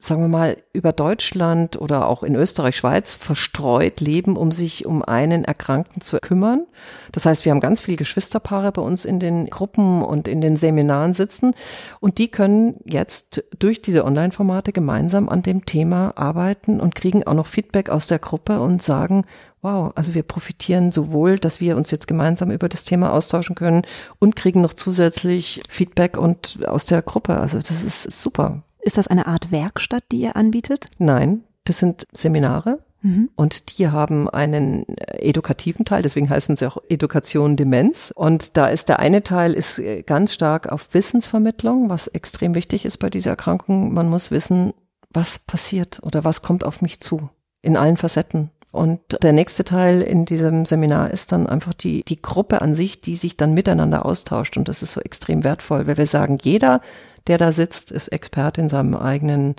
sagen wir mal, über Deutschland oder auch in Österreich, Schweiz verstreut leben, um sich um einen Erkrankten zu kümmern. Das heißt, wir haben ganz viele Geschwisterpaare bei uns in den Gruppen und in den Seminaren sitzen und die können jetzt durch diese Online-Formate gemeinsam an dem Thema arbeiten und kriegen auch noch Feedback aus der Gruppe und sagen, wow, also wir profitieren sowohl, dass wir uns jetzt gemeinsam über das Thema austauschen können und kriegen noch zusätzlich Feedback und aus der Gruppe. Also das ist super. Ist das eine Art Werkstatt, die ihr anbietet? Nein, das sind Seminare. Mhm. Und die haben einen edukativen Teil, deswegen heißen sie auch Education Demenz. Und da ist der eine Teil ist ganz stark auf Wissensvermittlung, was extrem wichtig ist bei dieser Erkrankung. Man muss wissen, was passiert oder was kommt auf mich zu in allen Facetten. Und der nächste Teil in diesem Seminar ist dann einfach die, die Gruppe an sich, die sich dann miteinander austauscht. Und das ist so extrem wertvoll, weil wir sagen, jeder, der da sitzt, ist Experte in seinem eigenen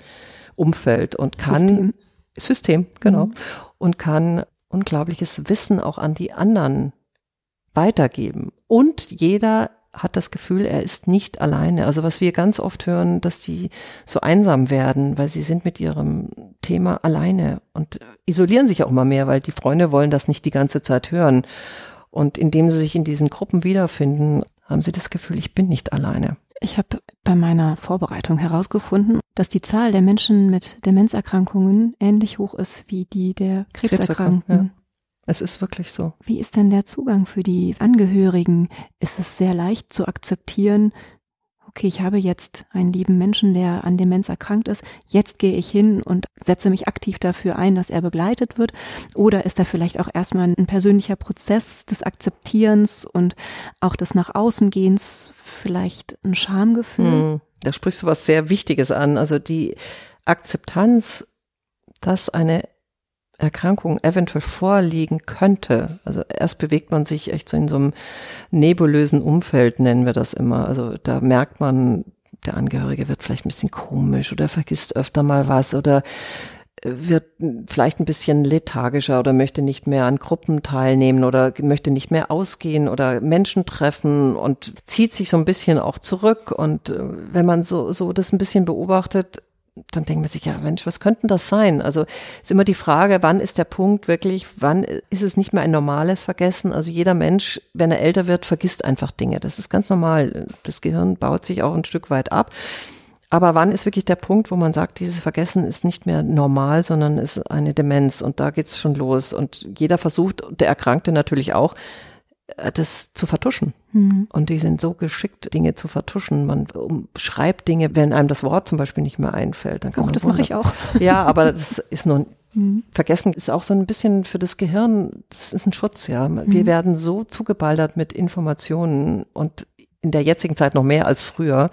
Umfeld und kann System, System genau, mhm. und kann unglaubliches Wissen auch an die anderen weitergeben. Und jeder hat das Gefühl, er ist nicht alleine. Also was wir ganz oft hören, dass die so einsam werden, weil sie sind mit ihrem Thema alleine und isolieren sich auch immer mehr, weil die Freunde wollen das nicht die ganze Zeit hören. Und indem sie sich in diesen Gruppen wiederfinden, haben sie das Gefühl, ich bin nicht alleine. Ich habe bei meiner Vorbereitung herausgefunden, dass die Zahl der Menschen mit Demenzerkrankungen ähnlich hoch ist wie die der Krebserkrankten. Ja. Es ist wirklich so. Wie ist denn der Zugang für die Angehörigen? Ist es sehr leicht zu akzeptieren, okay, ich habe jetzt einen lieben Menschen, der an Demenz erkrankt ist, jetzt gehe ich hin und setze mich aktiv dafür ein, dass er begleitet wird? Oder ist da vielleicht auch erstmal ein persönlicher Prozess des Akzeptierens und auch des Nach außen gehens vielleicht ein Schamgefühl? Hm, da sprichst du was sehr Wichtiges an. Also die Akzeptanz, dass eine Erkrankung eventuell vorliegen könnte. Also erst bewegt man sich echt so in so einem nebulösen Umfeld, nennen wir das immer. Also da merkt man, der Angehörige wird vielleicht ein bisschen komisch oder vergisst öfter mal was oder wird vielleicht ein bisschen lethargischer oder möchte nicht mehr an Gruppen teilnehmen oder möchte nicht mehr ausgehen oder Menschen treffen und zieht sich so ein bisschen auch zurück. Und äh, wenn man so, so das ein bisschen beobachtet, dann denkt man sich, ja Mensch, was könnten das sein? Also ist immer die Frage, wann ist der Punkt wirklich, wann ist es nicht mehr ein normales Vergessen? Also jeder Mensch, wenn er älter wird, vergisst einfach Dinge. Das ist ganz normal. Das Gehirn baut sich auch ein Stück weit ab. Aber wann ist wirklich der Punkt, wo man sagt, dieses Vergessen ist nicht mehr normal, sondern ist eine Demenz und da geht's schon los. Und jeder versucht, der Erkrankte natürlich auch, das zu vertuschen. Mhm. Und die sind so geschickt, Dinge zu vertuschen. Man schreibt Dinge, wenn einem das Wort zum Beispiel nicht mehr einfällt. Dann kann Och, das mache ich auch. Ja, aber das ist nur mhm. Vergessen ist auch so ein bisschen für das Gehirn, das ist ein Schutz, ja. Wir mhm. werden so zugebaldert mit Informationen und in der jetzigen Zeit noch mehr als früher.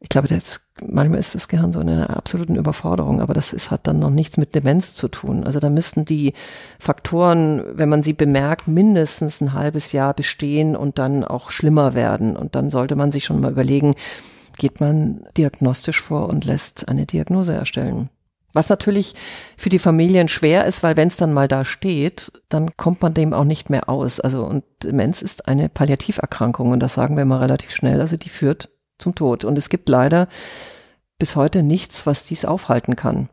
Ich glaube, das manchmal ist das Gehirn so in einer absoluten Überforderung, aber das ist, hat dann noch nichts mit Demenz zu tun. Also da müssten die Faktoren, wenn man sie bemerkt, mindestens ein halbes Jahr bestehen und dann auch schlimmer werden. Und dann sollte man sich schon mal überlegen, geht man diagnostisch vor und lässt eine Diagnose erstellen. Was natürlich für die Familien schwer ist, weil wenn es dann mal da steht, dann kommt man dem auch nicht mehr aus. Also und Demenz ist eine Palliativerkrankung und das sagen wir mal relativ schnell. Also die führt zum Tod. Und es gibt leider bis heute nichts, was dies aufhalten kann.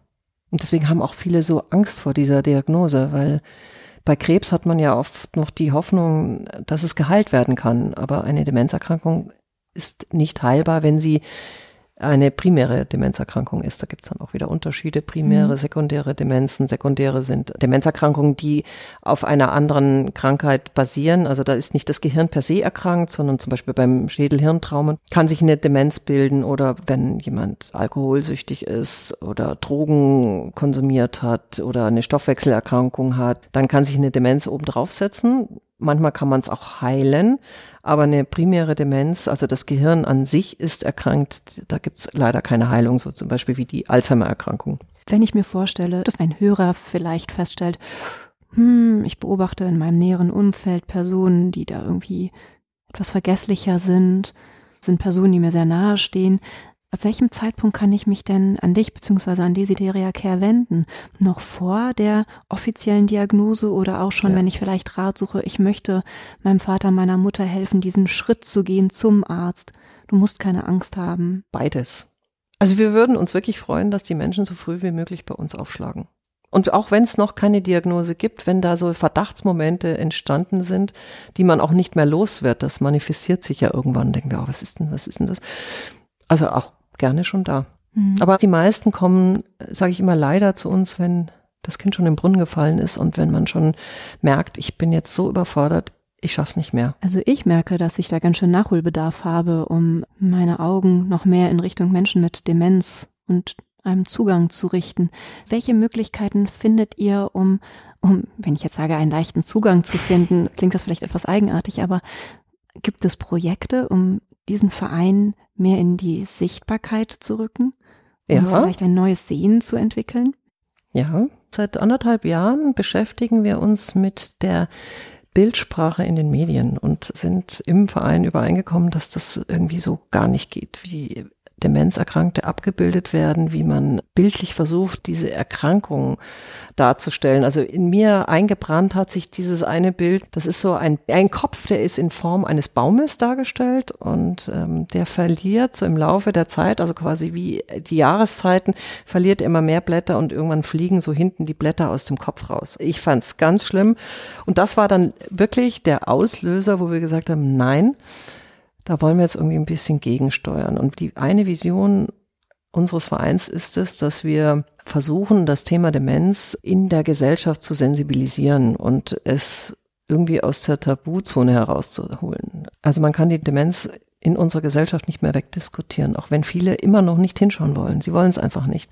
Und deswegen haben auch viele so Angst vor dieser Diagnose, weil bei Krebs hat man ja oft noch die Hoffnung, dass es geheilt werden kann. Aber eine Demenzerkrankung ist nicht heilbar, wenn sie eine primäre Demenzerkrankung ist. Da gibt es dann auch wieder Unterschiede, primäre, mhm. sekundäre Demenzen. Sekundäre sind Demenzerkrankungen, die auf einer anderen Krankheit basieren. Also da ist nicht das Gehirn per se erkrankt, sondern zum Beispiel beim Schädelhirntrauma kann sich eine Demenz bilden oder wenn jemand alkoholsüchtig ist oder Drogen konsumiert hat oder eine Stoffwechselerkrankung hat, dann kann sich eine Demenz oben draufsetzen. Manchmal kann man es auch heilen, aber eine primäre Demenz, also das Gehirn an sich ist erkrankt, da gibt es leider keine Heilung, so zum Beispiel wie die Alzheimer-Erkrankung. Wenn ich mir vorstelle, dass ein Hörer vielleicht feststellt, hm, ich beobachte in meinem näheren Umfeld Personen, die da irgendwie etwas vergesslicher sind, sind Personen, die mir sehr nahe stehen, Ab welchem Zeitpunkt kann ich mich denn an dich bzw. an Desideria Care wenden? Noch vor der offiziellen Diagnose oder auch schon, ja. wenn ich vielleicht Rat suche, ich möchte meinem Vater, meiner Mutter helfen, diesen Schritt zu gehen zum Arzt. Du musst keine Angst haben. Beides. Also wir würden uns wirklich freuen, dass die Menschen so früh wie möglich bei uns aufschlagen. Und auch wenn es noch keine Diagnose gibt, wenn da so Verdachtsmomente entstanden sind, die man auch nicht mehr los wird, das manifestiert sich ja irgendwann, denken wir, oh, was ist denn, was ist denn das? Also auch gerne schon da. Mhm. Aber die meisten kommen, sage ich immer, leider zu uns, wenn das Kind schon im Brunnen gefallen ist und wenn man schon merkt, ich bin jetzt so überfordert, ich schaff's nicht mehr. Also ich merke, dass ich da ganz schön Nachholbedarf habe, um meine Augen noch mehr in Richtung Menschen mit Demenz und einem Zugang zu richten. Welche Möglichkeiten findet ihr, um, um, wenn ich jetzt sage, einen leichten Zugang zu finden, klingt das vielleicht etwas eigenartig, aber gibt es Projekte, um diesen Verein mehr in die Sichtbarkeit zu rücken? Um ja. vielleicht ein neues Sehen zu entwickeln? Ja, seit anderthalb Jahren beschäftigen wir uns mit der Bildsprache in den Medien und sind im Verein übereingekommen, dass das irgendwie so gar nicht geht, wie Demenzerkrankte abgebildet werden, wie man bildlich versucht, diese Erkrankung darzustellen. Also in mir eingebrannt hat sich dieses eine Bild, das ist so ein, ein Kopf, der ist in Form eines Baumes dargestellt und ähm, der verliert so im Laufe der Zeit, also quasi wie die Jahreszeiten, verliert immer mehr Blätter und irgendwann fliegen so hinten die Blätter aus dem Kopf raus. Ich fand es ganz schlimm und das war dann wirklich der Auslöser, wo wir gesagt haben, nein, da wollen wir jetzt irgendwie ein bisschen gegensteuern. Und die eine Vision unseres Vereins ist es, dass wir versuchen, das Thema Demenz in der Gesellschaft zu sensibilisieren und es irgendwie aus der Tabuzone herauszuholen. Also man kann die Demenz in unserer Gesellschaft nicht mehr wegdiskutieren, auch wenn viele immer noch nicht hinschauen wollen. Sie wollen es einfach nicht.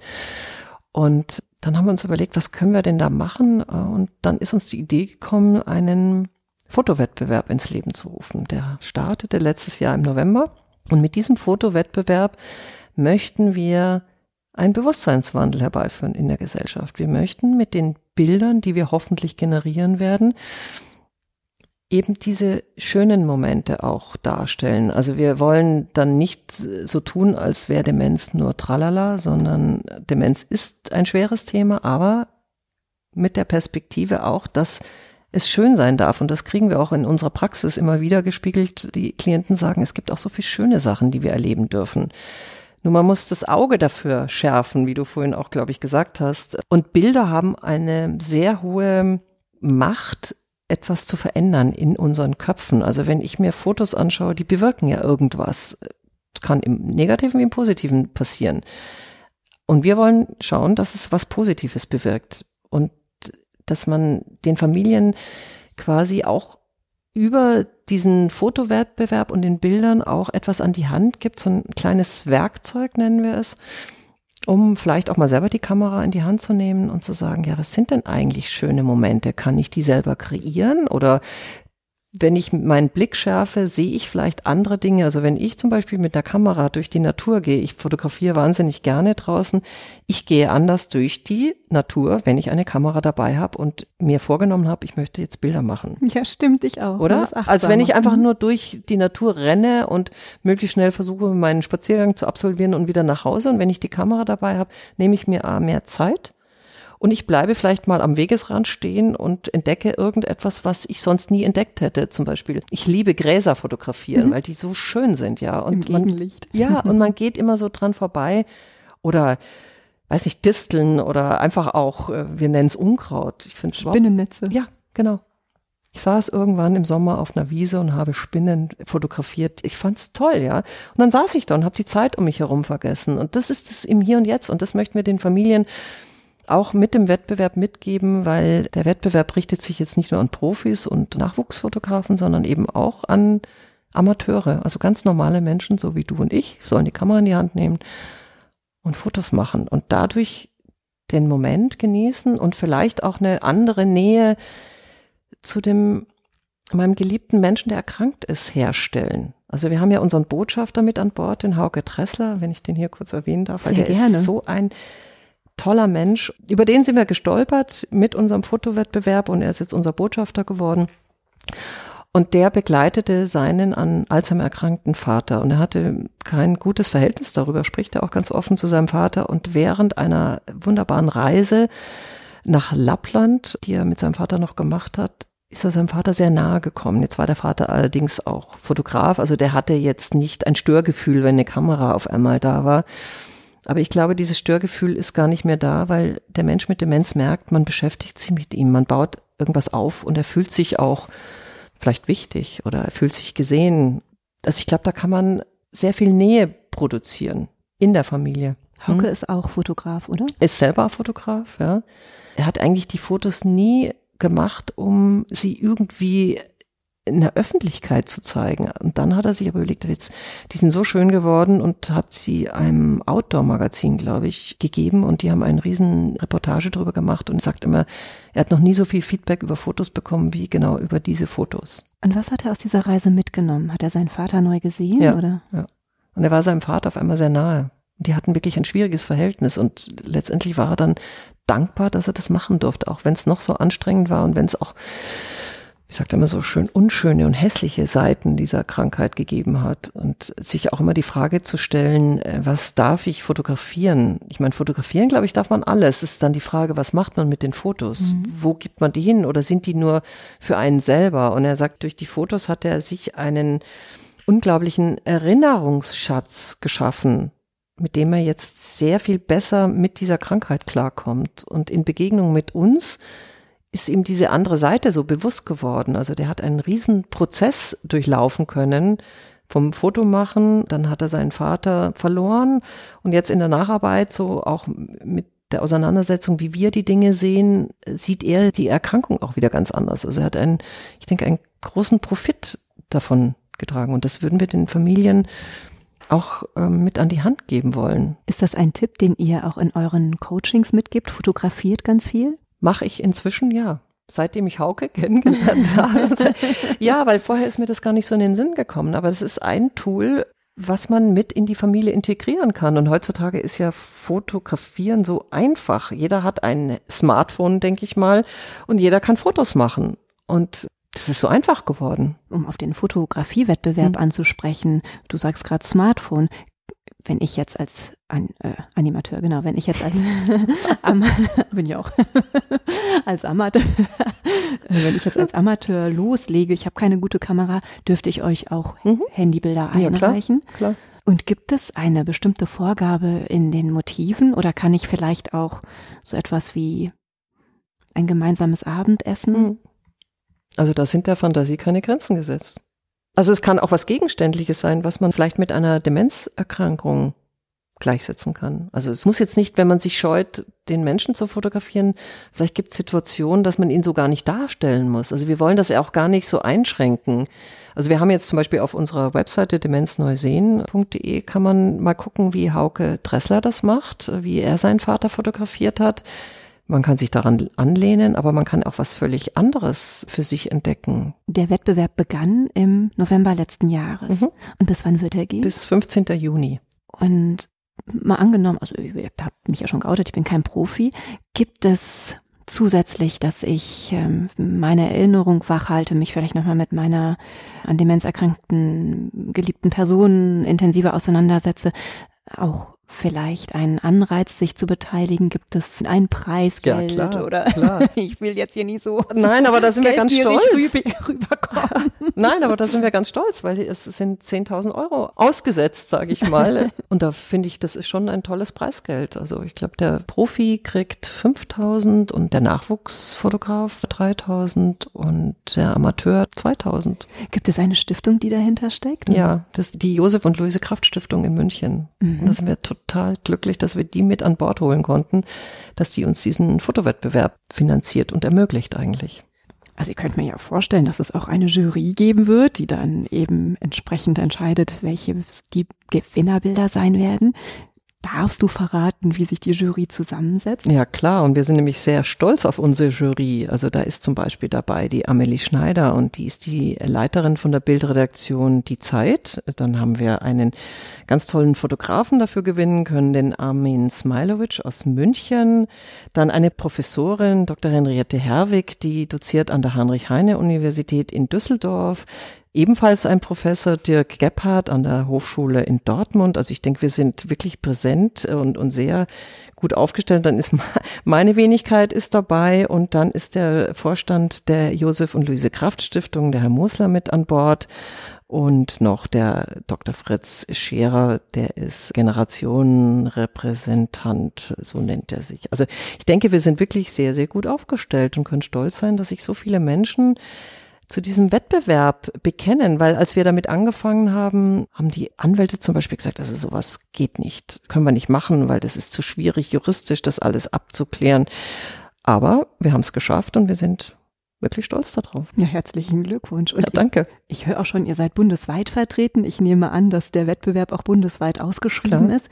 Und dann haben wir uns überlegt, was können wir denn da machen? Und dann ist uns die Idee gekommen, einen Fotowettbewerb ins Leben zu rufen. Der startete letztes Jahr im November und mit diesem Fotowettbewerb möchten wir einen Bewusstseinswandel herbeiführen in der Gesellschaft. Wir möchten mit den Bildern, die wir hoffentlich generieren werden, eben diese schönen Momente auch darstellen. Also wir wollen dann nicht so tun, als wäre Demenz nur Tralala, sondern Demenz ist ein schweres Thema, aber mit der Perspektive auch, dass es schön sein darf. Und das kriegen wir auch in unserer Praxis immer wieder gespiegelt. Die Klienten sagen, es gibt auch so viele schöne Sachen, die wir erleben dürfen. Nur man muss das Auge dafür schärfen, wie du vorhin auch, glaube ich, gesagt hast. Und Bilder haben eine sehr hohe Macht, etwas zu verändern in unseren Köpfen. Also wenn ich mir Fotos anschaue, die bewirken ja irgendwas. Es kann im Negativen wie im Positiven passieren. Und wir wollen schauen, dass es was Positives bewirkt. Und dass man den Familien quasi auch über diesen Fotowettbewerb und den Bildern auch etwas an die Hand gibt, so ein kleines Werkzeug nennen wir es, um vielleicht auch mal selber die Kamera in die Hand zu nehmen und zu sagen, ja, was sind denn eigentlich schöne Momente? Kann ich die selber kreieren oder wenn ich meinen Blick schärfe, sehe ich vielleicht andere Dinge. Also wenn ich zum Beispiel mit der Kamera durch die Natur gehe, ich fotografiere wahnsinnig gerne draußen, ich gehe anders durch die Natur, wenn ich eine Kamera dabei habe und mir vorgenommen habe, ich möchte jetzt Bilder machen. Ja, stimmt, ich auch. Oder? Als wenn ich einfach nur durch die Natur renne und möglichst schnell versuche, meinen Spaziergang zu absolvieren und wieder nach Hause. Und wenn ich die Kamera dabei habe, nehme ich mir mehr Zeit und ich bleibe vielleicht mal am Wegesrand stehen und entdecke irgendetwas, was ich sonst nie entdeckt hätte. Zum Beispiel, ich liebe Gräser fotografieren, mhm. weil die so schön sind, ja. Und Im man, ja, und man geht immer so dran vorbei oder weiß nicht, Disteln oder einfach auch, äh, wir nennen es Unkraut. Ich finde Spinnennetze. Ja, genau. Ich saß irgendwann im Sommer auf einer Wiese und habe Spinnen fotografiert. Ich fand's toll, ja. Und dann saß ich da und habe die Zeit um mich herum vergessen. Und das ist es im Hier und Jetzt. Und das möchten wir den Familien auch mit dem Wettbewerb mitgeben, weil der Wettbewerb richtet sich jetzt nicht nur an Profis und Nachwuchsfotografen, sondern eben auch an Amateure, also ganz normale Menschen, so wie du und ich, sollen die Kamera in die Hand nehmen und Fotos machen und dadurch den Moment genießen und vielleicht auch eine andere Nähe zu dem meinem geliebten Menschen, der erkrankt ist, herstellen. Also wir haben ja unseren Botschafter mit an Bord, den Hauke Tressler, wenn ich den hier kurz erwähnen darf, weil Sehr der gerne. ist so ein toller Mensch. Über den sind wir gestolpert mit unserem Fotowettbewerb und er ist jetzt unser Botschafter geworden. Und der begleitete seinen an Alzheimer erkrankten Vater. Und er hatte kein gutes Verhältnis, darüber spricht er auch ganz offen zu seinem Vater. Und während einer wunderbaren Reise nach Lappland, die er mit seinem Vater noch gemacht hat, ist er seinem Vater sehr nahe gekommen. Jetzt war der Vater allerdings auch Fotograf, also der hatte jetzt nicht ein Störgefühl, wenn eine Kamera auf einmal da war. Aber ich glaube, dieses Störgefühl ist gar nicht mehr da, weil der Mensch mit Demenz merkt, man beschäftigt sich mit ihm, man baut irgendwas auf und er fühlt sich auch vielleicht wichtig oder er fühlt sich gesehen. Also ich glaube, da kann man sehr viel Nähe produzieren in der Familie. Hauke hm? ist auch Fotograf, oder? Ist selber Fotograf, ja. Er hat eigentlich die Fotos nie gemacht, um sie irgendwie in der Öffentlichkeit zu zeigen. Und dann hat er sich aber überlegt, jetzt, die sind so schön geworden und hat sie einem Outdoor-Magazin, glaube ich, gegeben und die haben eine riesen Reportage darüber gemacht und sagt immer, er hat noch nie so viel Feedback über Fotos bekommen wie genau über diese Fotos. Und was hat er aus dieser Reise mitgenommen? Hat er seinen Vater neu gesehen ja, oder? Ja. Und er war seinem Vater auf einmal sehr nahe. Die hatten wirklich ein schwieriges Verhältnis und letztendlich war er dann dankbar, dass er das machen durfte, auch wenn es noch so anstrengend war und wenn es auch wie sagt er immer so schön, unschöne und hässliche Seiten dieser Krankheit gegeben hat. Und sich auch immer die Frage zu stellen, äh, was darf ich fotografieren? Ich meine, fotografieren, glaube ich, darf man alles. Es ist dann die Frage, was macht man mit den Fotos? Mhm. Wo gibt man die hin? Oder sind die nur für einen selber? Und er sagt, durch die Fotos hat er sich einen unglaublichen Erinnerungsschatz geschaffen, mit dem er jetzt sehr viel besser mit dieser Krankheit klarkommt. Und in Begegnung mit uns ist ihm diese andere Seite so bewusst geworden. Also der hat einen riesen Prozess durchlaufen können vom Fotomachen, dann hat er seinen Vater verloren und jetzt in der Nacharbeit so auch mit der Auseinandersetzung, wie wir die Dinge sehen, sieht er die Erkrankung auch wieder ganz anders. Also er hat einen, ich denke, einen großen Profit davon getragen und das würden wir den Familien auch ähm, mit an die Hand geben wollen. Ist das ein Tipp, den ihr auch in euren Coachings mitgibt? Fotografiert ganz viel? Mache ich inzwischen ja. Seitdem ich Hauke kennengelernt habe. ja, weil vorher ist mir das gar nicht so in den Sinn gekommen. Aber das ist ein Tool, was man mit in die Familie integrieren kann. Und heutzutage ist ja Fotografieren so einfach. Jeder hat ein Smartphone, denke ich mal, und jeder kann Fotos machen. Und das ist so einfach geworden. Um auf den Fotografiewettbewerb hm. anzusprechen, du sagst gerade Smartphone wenn ich jetzt als An, äh, Animateur, genau, wenn ich jetzt als Am bin ich auch als Amateur, wenn ich jetzt als Amateur loslege, ich habe keine gute Kamera, dürfte ich euch auch mhm. Handybilder einreichen. Ja, klar, klar. Und gibt es eine bestimmte Vorgabe in den Motiven oder kann ich vielleicht auch so etwas wie ein gemeinsames Abendessen? Mhm. Also da sind der Fantasie keine Grenzen gesetzt. Also es kann auch was Gegenständliches sein, was man vielleicht mit einer Demenzerkrankung gleichsetzen kann. Also es muss jetzt nicht, wenn man sich scheut, den Menschen zu fotografieren, vielleicht gibt es Situationen, dass man ihn so gar nicht darstellen muss. Also wir wollen das ja auch gar nicht so einschränken. Also wir haben jetzt zum Beispiel auf unserer Webseite demenzneusehen.de kann man mal gucken, wie Hauke Dressler das macht, wie er seinen Vater fotografiert hat. Man kann sich daran anlehnen, aber man kann auch was völlig anderes für sich entdecken. Der Wettbewerb begann im November letzten Jahres. Mhm. Und bis wann wird er gehen? Bis 15. Juni. Und mal angenommen, also ich habe mich ja schon geoutet, ich bin kein Profi, gibt es zusätzlich, dass ich ähm, meine Erinnerung wachhalte, mich vielleicht nochmal mit meiner an Demenz erkrankten geliebten Person intensiver auseinandersetze, auch vielleicht einen Anreiz, sich zu beteiligen? Gibt es ein Preisgeld ja, klar, oder klar. ich will jetzt hier nicht so. Nein, aber da sind wir ganz stolz. rüberkommen. Nein, aber da sind wir ganz stolz, weil es sind 10.000 Euro ausgesetzt, sage ich mal. Und da finde ich, das ist schon ein tolles Preisgeld. Also ich glaube, der Profi kriegt 5.000 und der Nachwuchsfotograf 3.000 und der Amateur 2.000. Gibt es eine Stiftung, die dahinter steckt? Ja, das ist die Josef und Luise Kraft Stiftung in München. Mhm. Da sind wir total glücklich, dass wir die mit an Bord holen konnten, dass die uns diesen Fotowettbewerb finanziert und ermöglicht eigentlich. Also ihr könnt mir ja vorstellen, dass es auch eine Jury geben wird, die dann eben entsprechend entscheidet, welche die Gewinnerbilder sein werden. Darfst du verraten, wie sich die Jury zusammensetzt? Ja, klar. Und wir sind nämlich sehr stolz auf unsere Jury. Also da ist zum Beispiel dabei die Amelie Schneider und die ist die Leiterin von der Bildredaktion Die Zeit. Dann haben wir einen ganz tollen Fotografen dafür gewinnen können, den Armin Smailovic aus München. Dann eine Professorin, Dr. Henriette Herwig, die doziert an der Heinrich-Heine-Universität in Düsseldorf ebenfalls ein Professor Dirk Gebhardt an der Hochschule in Dortmund. Also ich denke, wir sind wirklich präsent und, und sehr gut aufgestellt. Dann ist meine Wenigkeit ist dabei und dann ist der Vorstand der Josef und Luise Kraft Stiftung, der Herr Mosler mit an Bord und noch der Dr. Fritz Scherer, der ist Generationenrepräsentant, so nennt er sich. Also ich denke, wir sind wirklich sehr, sehr gut aufgestellt und können stolz sein, dass sich so viele Menschen zu diesem Wettbewerb bekennen, weil als wir damit angefangen haben, haben die Anwälte zum Beispiel gesagt, also sowas geht nicht, können wir nicht machen, weil das ist zu schwierig juristisch, das alles abzuklären. Aber wir haben es geschafft und wir sind wirklich stolz darauf. Ja, herzlichen Glückwunsch. Und ja, danke. Ich, ich höre auch schon, ihr seid bundesweit vertreten. Ich nehme an, dass der Wettbewerb auch bundesweit ausgeschrieben Klar. ist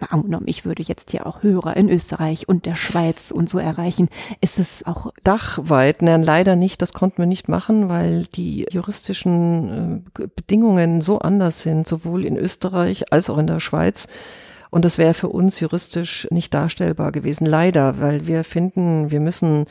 mal angenommen, ich würde jetzt hier auch Hörer in Österreich und der Schweiz und so erreichen, ist es auch dachweit? Nein, leider nicht. Das konnten wir nicht machen, weil die juristischen äh, Bedingungen so anders sind, sowohl in Österreich als auch in der Schweiz. Und das wäre für uns juristisch nicht darstellbar gewesen, leider, weil wir finden, wir müssen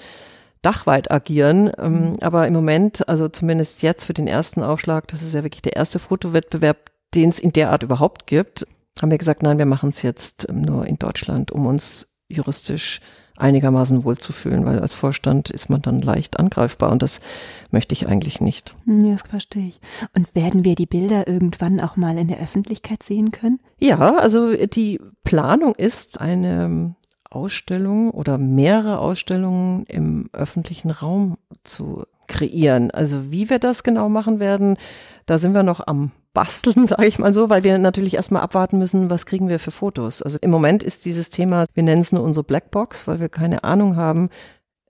dachweit agieren. Ähm, mhm. Aber im Moment, also zumindest jetzt für den ersten Aufschlag, das ist ja wirklich der erste Fotowettbewerb, den es in der Art überhaupt gibt, haben wir gesagt, nein, wir machen es jetzt ähm, nur in Deutschland, um uns juristisch einigermaßen wohlzufühlen, weil als Vorstand ist man dann leicht angreifbar und das möchte ich eigentlich nicht. Hm, ja, das verstehe ich. Und werden wir die Bilder irgendwann auch mal in der Öffentlichkeit sehen können? Ja, also die Planung ist eine Ausstellung oder mehrere Ausstellungen im öffentlichen Raum zu kreieren. Also wie wir das genau machen werden, da sind wir noch am basteln, sage ich mal so, weil wir natürlich erstmal abwarten müssen, was kriegen wir für Fotos. Also im Moment ist dieses Thema, wir nennen es nur unsere Blackbox, weil wir keine Ahnung haben,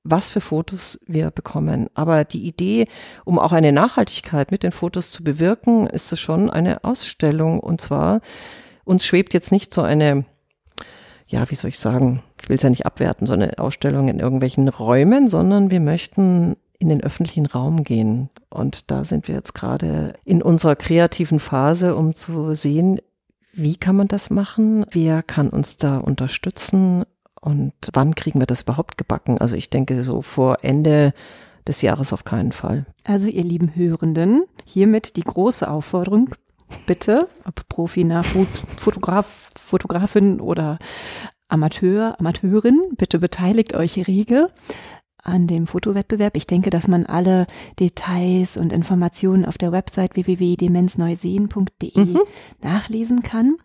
was für Fotos wir bekommen. Aber die Idee, um auch eine Nachhaltigkeit mit den Fotos zu bewirken, ist es schon eine Ausstellung. Und zwar, uns schwebt jetzt nicht so eine, ja, wie soll ich sagen, ich will es ja nicht abwerten, so eine Ausstellung in irgendwelchen Räumen, sondern wir möchten in den öffentlichen Raum gehen. Und da sind wir jetzt gerade in unserer kreativen Phase, um zu sehen, wie kann man das machen? Wer kann uns da unterstützen? Und wann kriegen wir das überhaupt gebacken? Also ich denke so vor Ende des Jahres auf keinen Fall. Also ihr lieben Hörenden, hiermit die große Aufforderung, bitte, ob Profi, Nachwuchs, Fotograf, Fotografin oder Amateur, Amateurin, bitte beteiligt euch rege an dem Fotowettbewerb. Ich denke, dass man alle Details und Informationen auf der Website www.demenzneusehen.de mhm. nachlesen kann.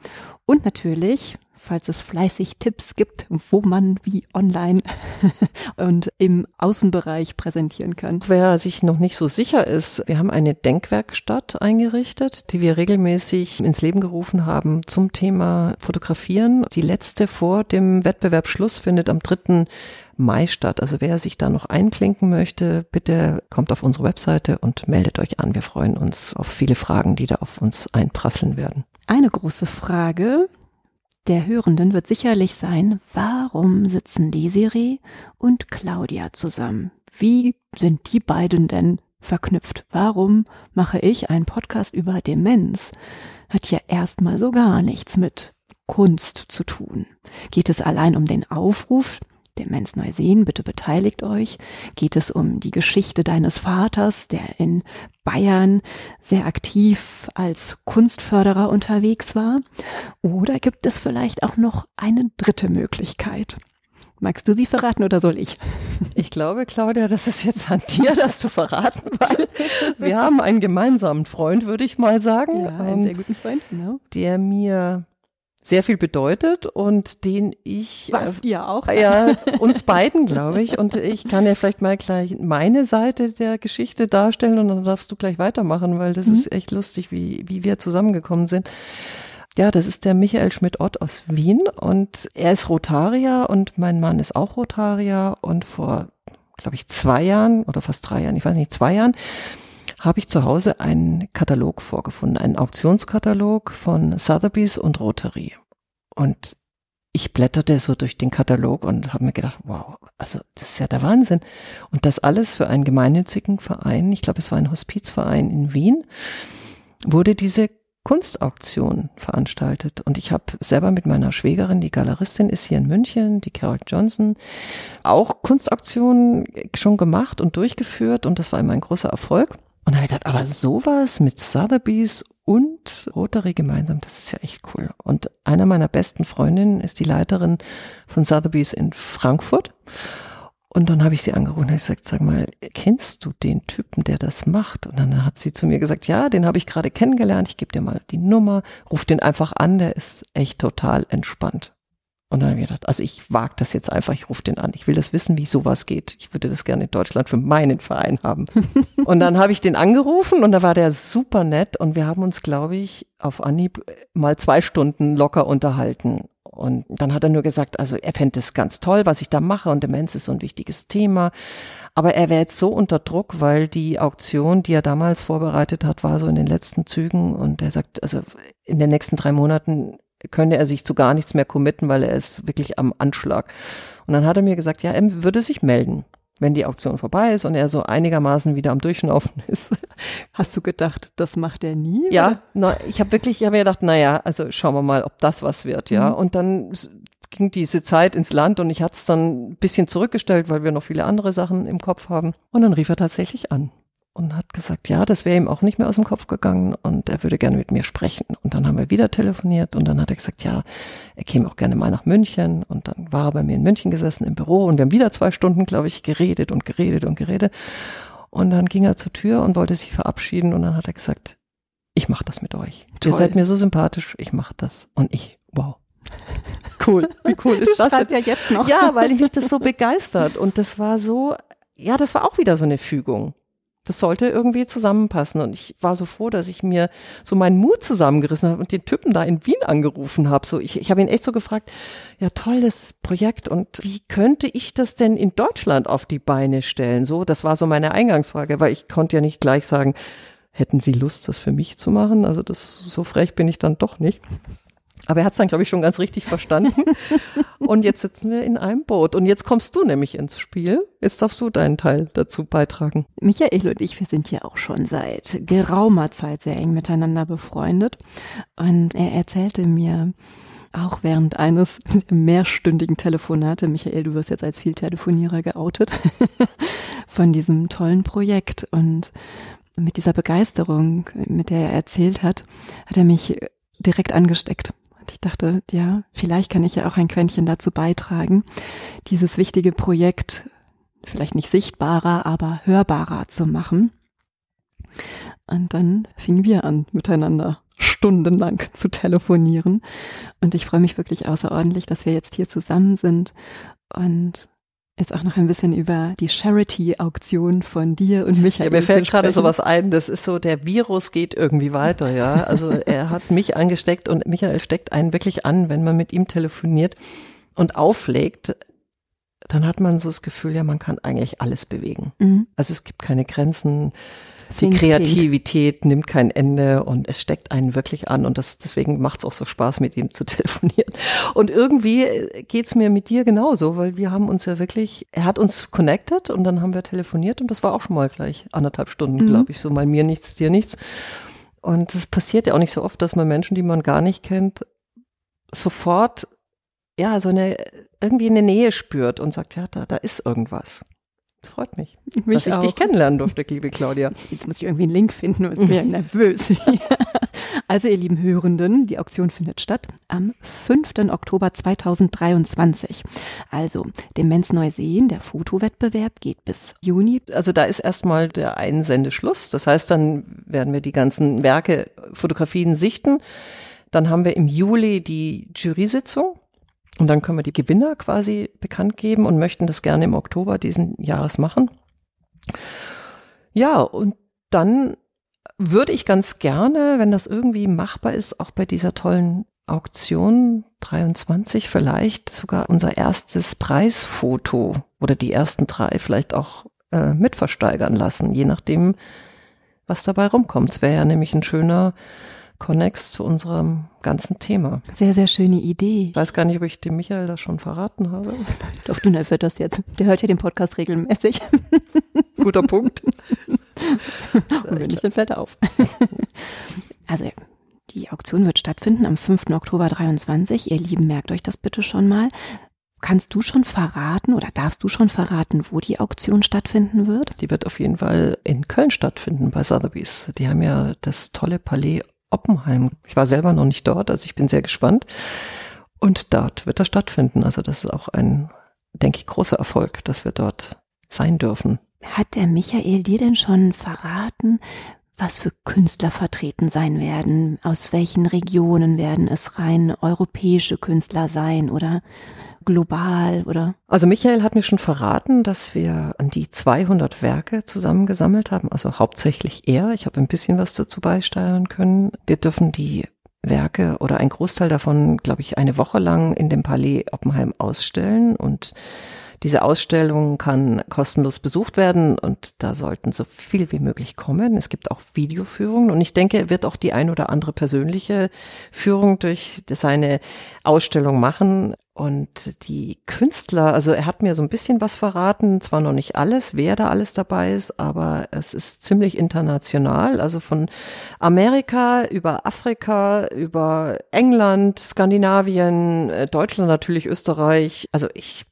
Und natürlich, falls es fleißig Tipps gibt, wo man wie online und im Außenbereich präsentieren kann. Wer sich noch nicht so sicher ist, wir haben eine Denkwerkstatt eingerichtet, die wir regelmäßig ins Leben gerufen haben zum Thema Fotografieren. Die letzte vor dem Wettbewerbsschluss findet am 3. Mai statt. Also wer sich da noch einklinken möchte, bitte kommt auf unsere Webseite und meldet euch an. Wir freuen uns auf viele Fragen, die da auf uns einprasseln werden. Eine große Frage der Hörenden wird sicherlich sein, warum sitzen Desiree und Claudia zusammen? Wie sind die beiden denn verknüpft? Warum mache ich einen Podcast über Demenz? Hat ja erstmal so gar nichts mit Kunst zu tun. Geht es allein um den Aufruf, Demenz neu sehen, bitte beteiligt euch. Geht es um die Geschichte deines Vaters, der in Bayern sehr aktiv als Kunstförderer unterwegs war? Oder gibt es vielleicht auch noch eine dritte Möglichkeit? Magst du sie verraten oder soll ich? Ich glaube, Claudia, das ist jetzt an dir, das zu verraten, weil wir haben einen gemeinsamen Freund, würde ich mal sagen. Ja, einen sehr guten Freund, genau. Der mir sehr viel bedeutet und den ich was äh, ihr auch. ja uns beiden glaube ich. Und ich kann ja vielleicht mal gleich meine Seite der Geschichte darstellen und dann darfst du gleich weitermachen weil das mhm. ist echt lustig wie wie wir zusammengekommen sind. Ja das ist der Michael Schmidt-Ott aus Wien und er ist Rotarier und mein Mann ist auch Rotarier und vor glaube ich zwei Jahren oder fast drei Jahren ich weiß nicht zwei Jahren habe ich zu Hause einen Katalog vorgefunden, einen Auktionskatalog von Sotheby's und Rotary. Und ich blätterte so durch den Katalog und habe mir gedacht, wow, also das ist ja der Wahnsinn. Und das alles für einen gemeinnützigen Verein, ich glaube, es war ein Hospizverein in Wien, wurde diese Kunstauktion veranstaltet. Und ich habe selber mit meiner Schwägerin, die Galeristin ist hier in München, die Carol Johnson, auch Kunstauktionen schon gemacht und durchgeführt. Und das war immer ein großer Erfolg. Und da habe ich gedacht, aber sowas mit Sotheby's und Rotary gemeinsam, das ist ja echt cool. Und einer meiner besten Freundinnen ist die Leiterin von Sotheby's in Frankfurt. Und dann habe ich sie angerufen und ich gesagt, sag mal, kennst du den Typen, der das macht? Und dann hat sie zu mir gesagt, ja, den habe ich gerade kennengelernt, ich gebe dir mal die Nummer, ruf den einfach an, der ist echt total entspannt. Und dann habe ich gedacht, also ich wage das jetzt einfach, ich rufe den an. Ich will das wissen, wie sowas geht. Ich würde das gerne in Deutschland für meinen Verein haben. und dann habe ich den angerufen und da war der super nett und wir haben uns, glaube ich, auf Anhieb mal zwei Stunden locker unterhalten. Und dann hat er nur gesagt, also er fände es ganz toll, was ich da mache und Demenz ist so ein wichtiges Thema. Aber er wäre jetzt so unter Druck, weil die Auktion, die er damals vorbereitet hat, war so in den letzten Zügen und er sagt, also in den nächsten drei Monaten könne er sich zu gar nichts mehr committen, weil er ist wirklich am Anschlag. Und dann hat er mir gesagt, ja, er würde sich melden, wenn die Auktion vorbei ist und er so einigermaßen wieder am Durchschnaufen ist. Hast du gedacht, das macht er nie? Ja, na, ich habe wirklich, ich habe mir gedacht, naja, also schauen wir mal, ob das was wird, ja. Mhm. Und dann ging diese Zeit ins Land und ich hatte es dann ein bisschen zurückgestellt, weil wir noch viele andere Sachen im Kopf haben. Und dann rief er tatsächlich an und hat gesagt, ja, das wäre ihm auch nicht mehr aus dem Kopf gegangen und er würde gerne mit mir sprechen. Und dann haben wir wieder telefoniert und dann hat er gesagt, ja, er käme auch gerne mal nach München und dann war er bei mir in München gesessen im Büro und wir haben wieder zwei Stunden, glaube ich, geredet und geredet und geredet. Und dann ging er zur Tür und wollte sich verabschieden und dann hat er gesagt, ich mache das mit euch. Toll. Ihr seid mir so sympathisch, ich mache das. Und ich, wow. Cool. Wie cool ist das? ja jetzt noch. Ja, weil mich das so begeistert und das war so, ja, das war auch wieder so eine Fügung das sollte irgendwie zusammenpassen. Und ich war so froh, dass ich mir so meinen Mut zusammengerissen habe und den Typen da in Wien angerufen habe. So, ich, ich habe ihn echt so gefragt, ja, tolles Projekt. Und wie könnte ich das denn in Deutschland auf die Beine stellen? So, das war so meine Eingangsfrage, weil ich konnte ja nicht gleich sagen, hätten Sie Lust, das für mich zu machen? Also das, so frech bin ich dann doch nicht. Aber er hat es dann, glaube ich, schon ganz richtig verstanden. und jetzt sitzen wir in einem Boot. Und jetzt kommst du nämlich ins Spiel. Jetzt darfst du deinen Teil dazu beitragen. Michael und ich, wir sind ja auch schon seit geraumer Zeit sehr eng miteinander befreundet. Und er erzählte mir, auch während eines mehrstündigen Telefonate, Michael, du wirst jetzt als Vieltelefonierer geoutet, von diesem tollen Projekt und mit dieser Begeisterung, mit der er erzählt hat, hat er mich direkt angesteckt. Und ich dachte, ja, vielleicht kann ich ja auch ein Quäntchen dazu beitragen, dieses wichtige Projekt vielleicht nicht sichtbarer, aber hörbarer zu machen. Und dann fingen wir an, miteinander stundenlang zu telefonieren. Und ich freue mich wirklich außerordentlich, dass wir jetzt hier zusammen sind und jetzt auch noch ein bisschen über die Charity-Auktion von dir und Michael. Ja, mir fällt gerade sowas ein, das ist so, der Virus geht irgendwie weiter, ja. Also er hat mich angesteckt und Michael steckt einen wirklich an, wenn man mit ihm telefoniert und auflegt, dann hat man so das Gefühl, ja, man kann eigentlich alles bewegen. Mhm. Also es gibt keine Grenzen die Kreativität nimmt kein Ende und es steckt einen wirklich an und das, deswegen macht es auch so Spaß, mit ihm zu telefonieren. Und irgendwie geht's mir mit dir genauso, weil wir haben uns ja wirklich, er hat uns connected und dann haben wir telefoniert und das war auch schon mal gleich anderthalb Stunden, mhm. glaube ich, so mal mir nichts, dir nichts. Und das passiert ja auch nicht so oft, dass man Menschen, die man gar nicht kennt, sofort ja, so eine, irgendwie eine Nähe spürt und sagt, ja, da, da ist irgendwas. Das freut mich, mich dass ich auch. dich kennenlernen durfte, liebe Claudia. Jetzt muss ich irgendwie einen Link finden und bin ja nervös. also ihr lieben Hörenden, die Auktion findet statt am 5. Oktober 2023. Also Demenz Neuseen, der Fotowettbewerb geht bis Juni. Also da ist erstmal der Einsendeschluss. Das heißt, dann werden wir die ganzen Werke, Fotografien sichten. Dann haben wir im Juli die Jury-Sitzung. Und dann können wir die Gewinner quasi bekannt geben und möchten das gerne im Oktober diesen Jahres machen. Ja, und dann würde ich ganz gerne, wenn das irgendwie machbar ist, auch bei dieser tollen Auktion 23 vielleicht sogar unser erstes Preisfoto oder die ersten drei vielleicht auch äh, mitversteigern lassen, je nachdem, was dabei rumkommt. Wäre ja nämlich ein schöner Connex zu unserem ganzen Thema. Sehr, sehr schöne Idee. Ich weiß gar nicht, ob ich dem Michael das schon verraten habe. Doch, du nervt das jetzt. Der hört ja den Podcast regelmäßig. Guter Punkt. Und wenn nicht, dann fällt er auf. Also, die Auktion wird stattfinden am 5. Oktober 23. Ihr Lieben, merkt euch das bitte schon mal. Kannst du schon verraten oder darfst du schon verraten, wo die Auktion stattfinden wird? Die wird auf jeden Fall in Köln stattfinden bei Sotheby's. Die haben ja das tolle Palais Oppenheim. Ich war selber noch nicht dort, also ich bin sehr gespannt. Und dort wird das stattfinden. Also das ist auch ein, denke ich, großer Erfolg, dass wir dort sein dürfen. Hat der Michael dir denn schon verraten, was für Künstler vertreten sein werden? Aus welchen Regionen werden es rein europäische Künstler sein oder global oder? Also Michael hat mir schon verraten, dass wir an die 200 Werke zusammengesammelt haben, also hauptsächlich er. Ich habe ein bisschen was dazu beisteuern können. Wir dürfen die Werke oder ein Großteil davon, glaube ich, eine Woche lang in dem Palais Oppenheim ausstellen und diese Ausstellung kann kostenlos besucht werden und da sollten so viel wie möglich kommen. Es gibt auch Videoführungen und ich denke, er wird auch die ein oder andere persönliche Führung durch seine Ausstellung machen. Und die Künstler, also er hat mir so ein bisschen was verraten, zwar noch nicht alles, wer da alles dabei ist, aber es ist ziemlich international, also von Amerika über Afrika, über England, Skandinavien, äh, Deutschland natürlich, Österreich. Also ich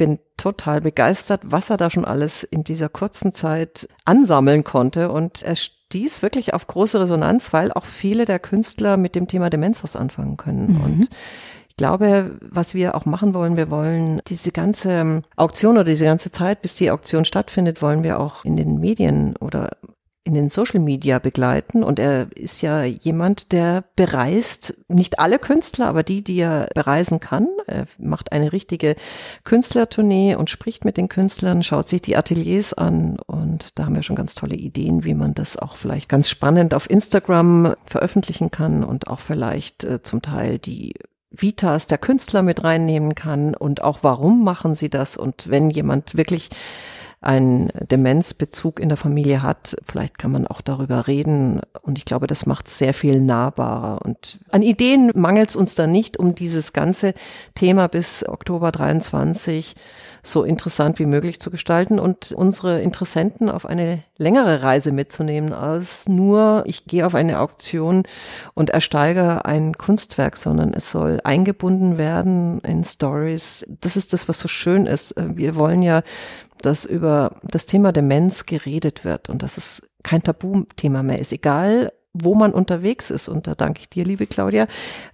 bin total begeistert, was er da schon alles in dieser kurzen Zeit ansammeln konnte und er stieß wirklich auf große Resonanz, weil auch viele der Künstler mit dem Thema Demenz was anfangen können mhm. und glaube, was wir auch machen wollen, wir wollen diese ganze Auktion oder diese ganze Zeit, bis die Auktion stattfindet, wollen wir auch in den Medien oder in den Social Media begleiten. Und er ist ja jemand, der bereist, nicht alle Künstler, aber die, die er bereisen kann. Er macht eine richtige Künstlertournee und spricht mit den Künstlern, schaut sich die Ateliers an. Und da haben wir schon ganz tolle Ideen, wie man das auch vielleicht ganz spannend auf Instagram veröffentlichen kann und auch vielleicht äh, zum Teil die Vitas der Künstler mit reinnehmen kann und auch warum machen sie das und wenn jemand wirklich einen Demenzbezug in der Familie hat, vielleicht kann man auch darüber reden. Und ich glaube, das macht sehr viel nahbarer. Und an Ideen mangelt es uns da nicht, um dieses ganze Thema bis Oktober 23 so interessant wie möglich zu gestalten und unsere Interessenten auf eine längere Reise mitzunehmen als nur, ich gehe auf eine Auktion und ersteige ein Kunstwerk, sondern es soll eingebunden werden in Stories. Das ist das, was so schön ist. Wir wollen ja, dass über das Thema Demenz geredet wird und dass es kein Tabuthema mehr ist. Egal, wo man unterwegs ist. Und da danke ich dir, liebe Claudia,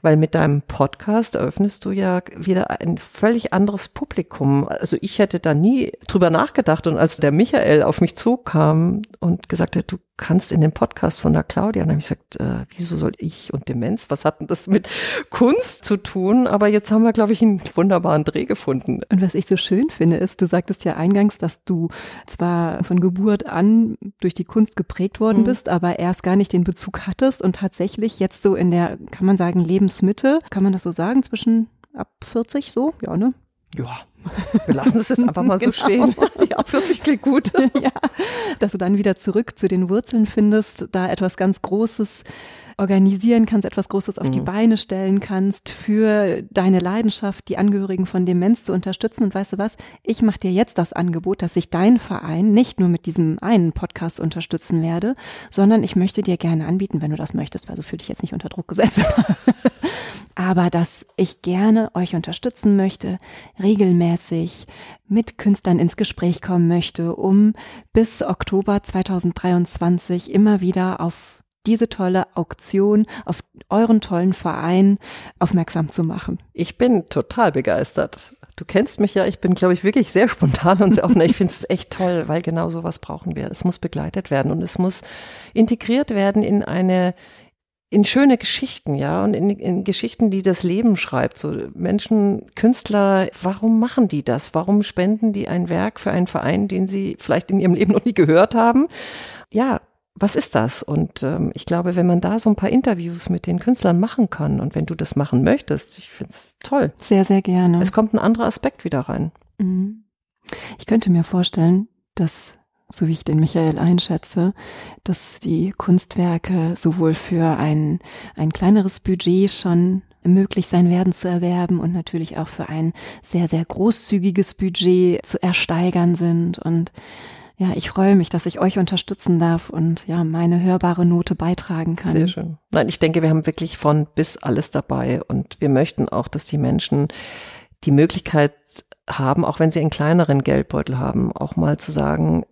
weil mit deinem Podcast eröffnest du ja wieder ein völlig anderes Publikum. Also ich hätte da nie drüber nachgedacht. Und als der Michael auf mich zukam und gesagt hat, du kannst in den Podcast von der Claudia. Und dann habe ich gesagt, äh, wieso soll ich und Demenz? Was hat denn das mit Kunst zu tun? Aber jetzt haben wir, glaube ich, einen wunderbaren Dreh gefunden. Und was ich so schön finde, ist, du sagtest ja eingangs, dass du zwar von Geburt an durch die Kunst geprägt worden mhm. bist, aber erst gar nicht den Bezug hattest und tatsächlich jetzt so in der, kann man sagen, Lebensmitte, kann man das so sagen, zwischen ab 40 so? Ja, ne? Ja, wir lassen es jetzt einfach mal so genau. stehen. Ab 40 klingt gut. ja, dass du dann wieder zurück zu den Wurzeln findest, da etwas ganz Großes organisieren kannst, etwas Großes auf mhm. die Beine stellen kannst, für deine Leidenschaft, die Angehörigen von Demenz zu unterstützen. Und weißt du was? Ich mache dir jetzt das Angebot, dass ich deinen Verein nicht nur mit diesem einen Podcast unterstützen werde, sondern ich möchte dir gerne anbieten, wenn du das möchtest, weil so fühle dich jetzt nicht unter Druck gesetzt. aber dass ich gerne euch unterstützen möchte, regelmäßig mit Künstlern ins Gespräch kommen möchte, um bis Oktober 2023 immer wieder auf diese tolle Auktion, auf euren tollen Verein aufmerksam zu machen. Ich bin total begeistert. Du kennst mich ja, ich bin, glaube ich, wirklich sehr spontan und sehr offen. Ich finde es echt toll, weil genau sowas brauchen wir. Es muss begleitet werden und es muss integriert werden in eine, in schöne Geschichten, ja, und in, in Geschichten, die das Leben schreibt. So Menschen, Künstler, warum machen die das? Warum spenden die ein Werk für einen Verein, den sie vielleicht in ihrem Leben noch nie gehört haben? Ja, was ist das? Und ähm, ich glaube, wenn man da so ein paar Interviews mit den Künstlern machen kann und wenn du das machen möchtest, ich finde es toll. Sehr, sehr gerne. Es kommt ein anderer Aspekt wieder rein. Mhm. Ich könnte mir vorstellen, dass, so wie ich den Michael einschätze, dass die Kunstwerke sowohl für ein, ein kleineres Budget schon möglich sein werden zu erwerben und natürlich auch für ein sehr, sehr großzügiges Budget zu ersteigern sind und ja, ich freue mich, dass ich euch unterstützen darf und ja, meine hörbare Note beitragen kann. Sehr schön. Nein, ich denke, wir haben wirklich von bis alles dabei und wir möchten auch, dass die Menschen die Möglichkeit haben, auch wenn sie einen kleineren Geldbeutel haben, auch mal zu sagen,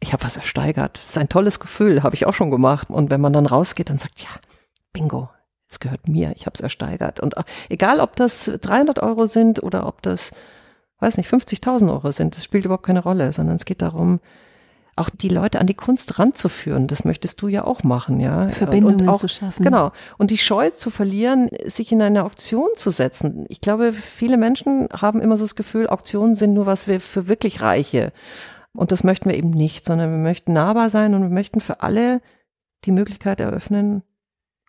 ich habe was ersteigert. Das ist ein tolles Gefühl, habe ich auch schon gemacht. Und wenn man dann rausgeht und sagt, ja, bingo, es gehört mir, ich habe es ersteigert. Und egal, ob das 300 Euro sind oder ob das, weiß nicht, 50.000 Euro sind, das spielt überhaupt keine Rolle, sondern es geht darum, auch die Leute an die Kunst ranzuführen. Das möchtest du ja auch machen, ja. Verbindungen und auch, zu schaffen. Genau. Und die Scheu zu verlieren, sich in eine Auktion zu setzen. Ich glaube, viele Menschen haben immer so das Gefühl, Auktionen sind nur was für wirklich Reiche. Und das möchten wir eben nicht, sondern wir möchten nahbar sein und wir möchten für alle die Möglichkeit eröffnen,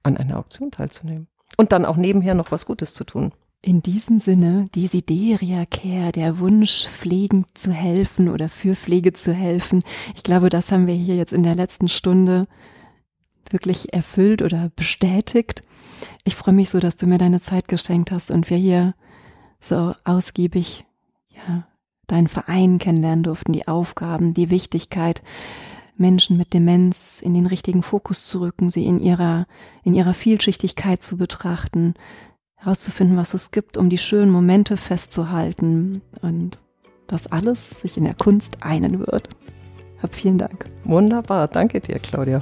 an einer Auktion teilzunehmen. Und dann auch nebenher noch was Gutes zu tun. In diesem Sinne, Desideria Care, der Wunsch, Pflegen zu helfen oder für Pflege zu helfen. Ich glaube, das haben wir hier jetzt in der letzten Stunde wirklich erfüllt oder bestätigt. Ich freue mich so, dass du mir deine Zeit geschenkt hast und wir hier so ausgiebig, ja, deinen Verein kennenlernen durften, die Aufgaben, die Wichtigkeit, Menschen mit Demenz in den richtigen Fokus zu rücken, sie in ihrer, in ihrer Vielschichtigkeit zu betrachten, herauszufinden, was es gibt, um die schönen Momente festzuhalten und dass alles sich in der Kunst einen wird. Hab vielen Dank. Wunderbar, danke dir, Claudia.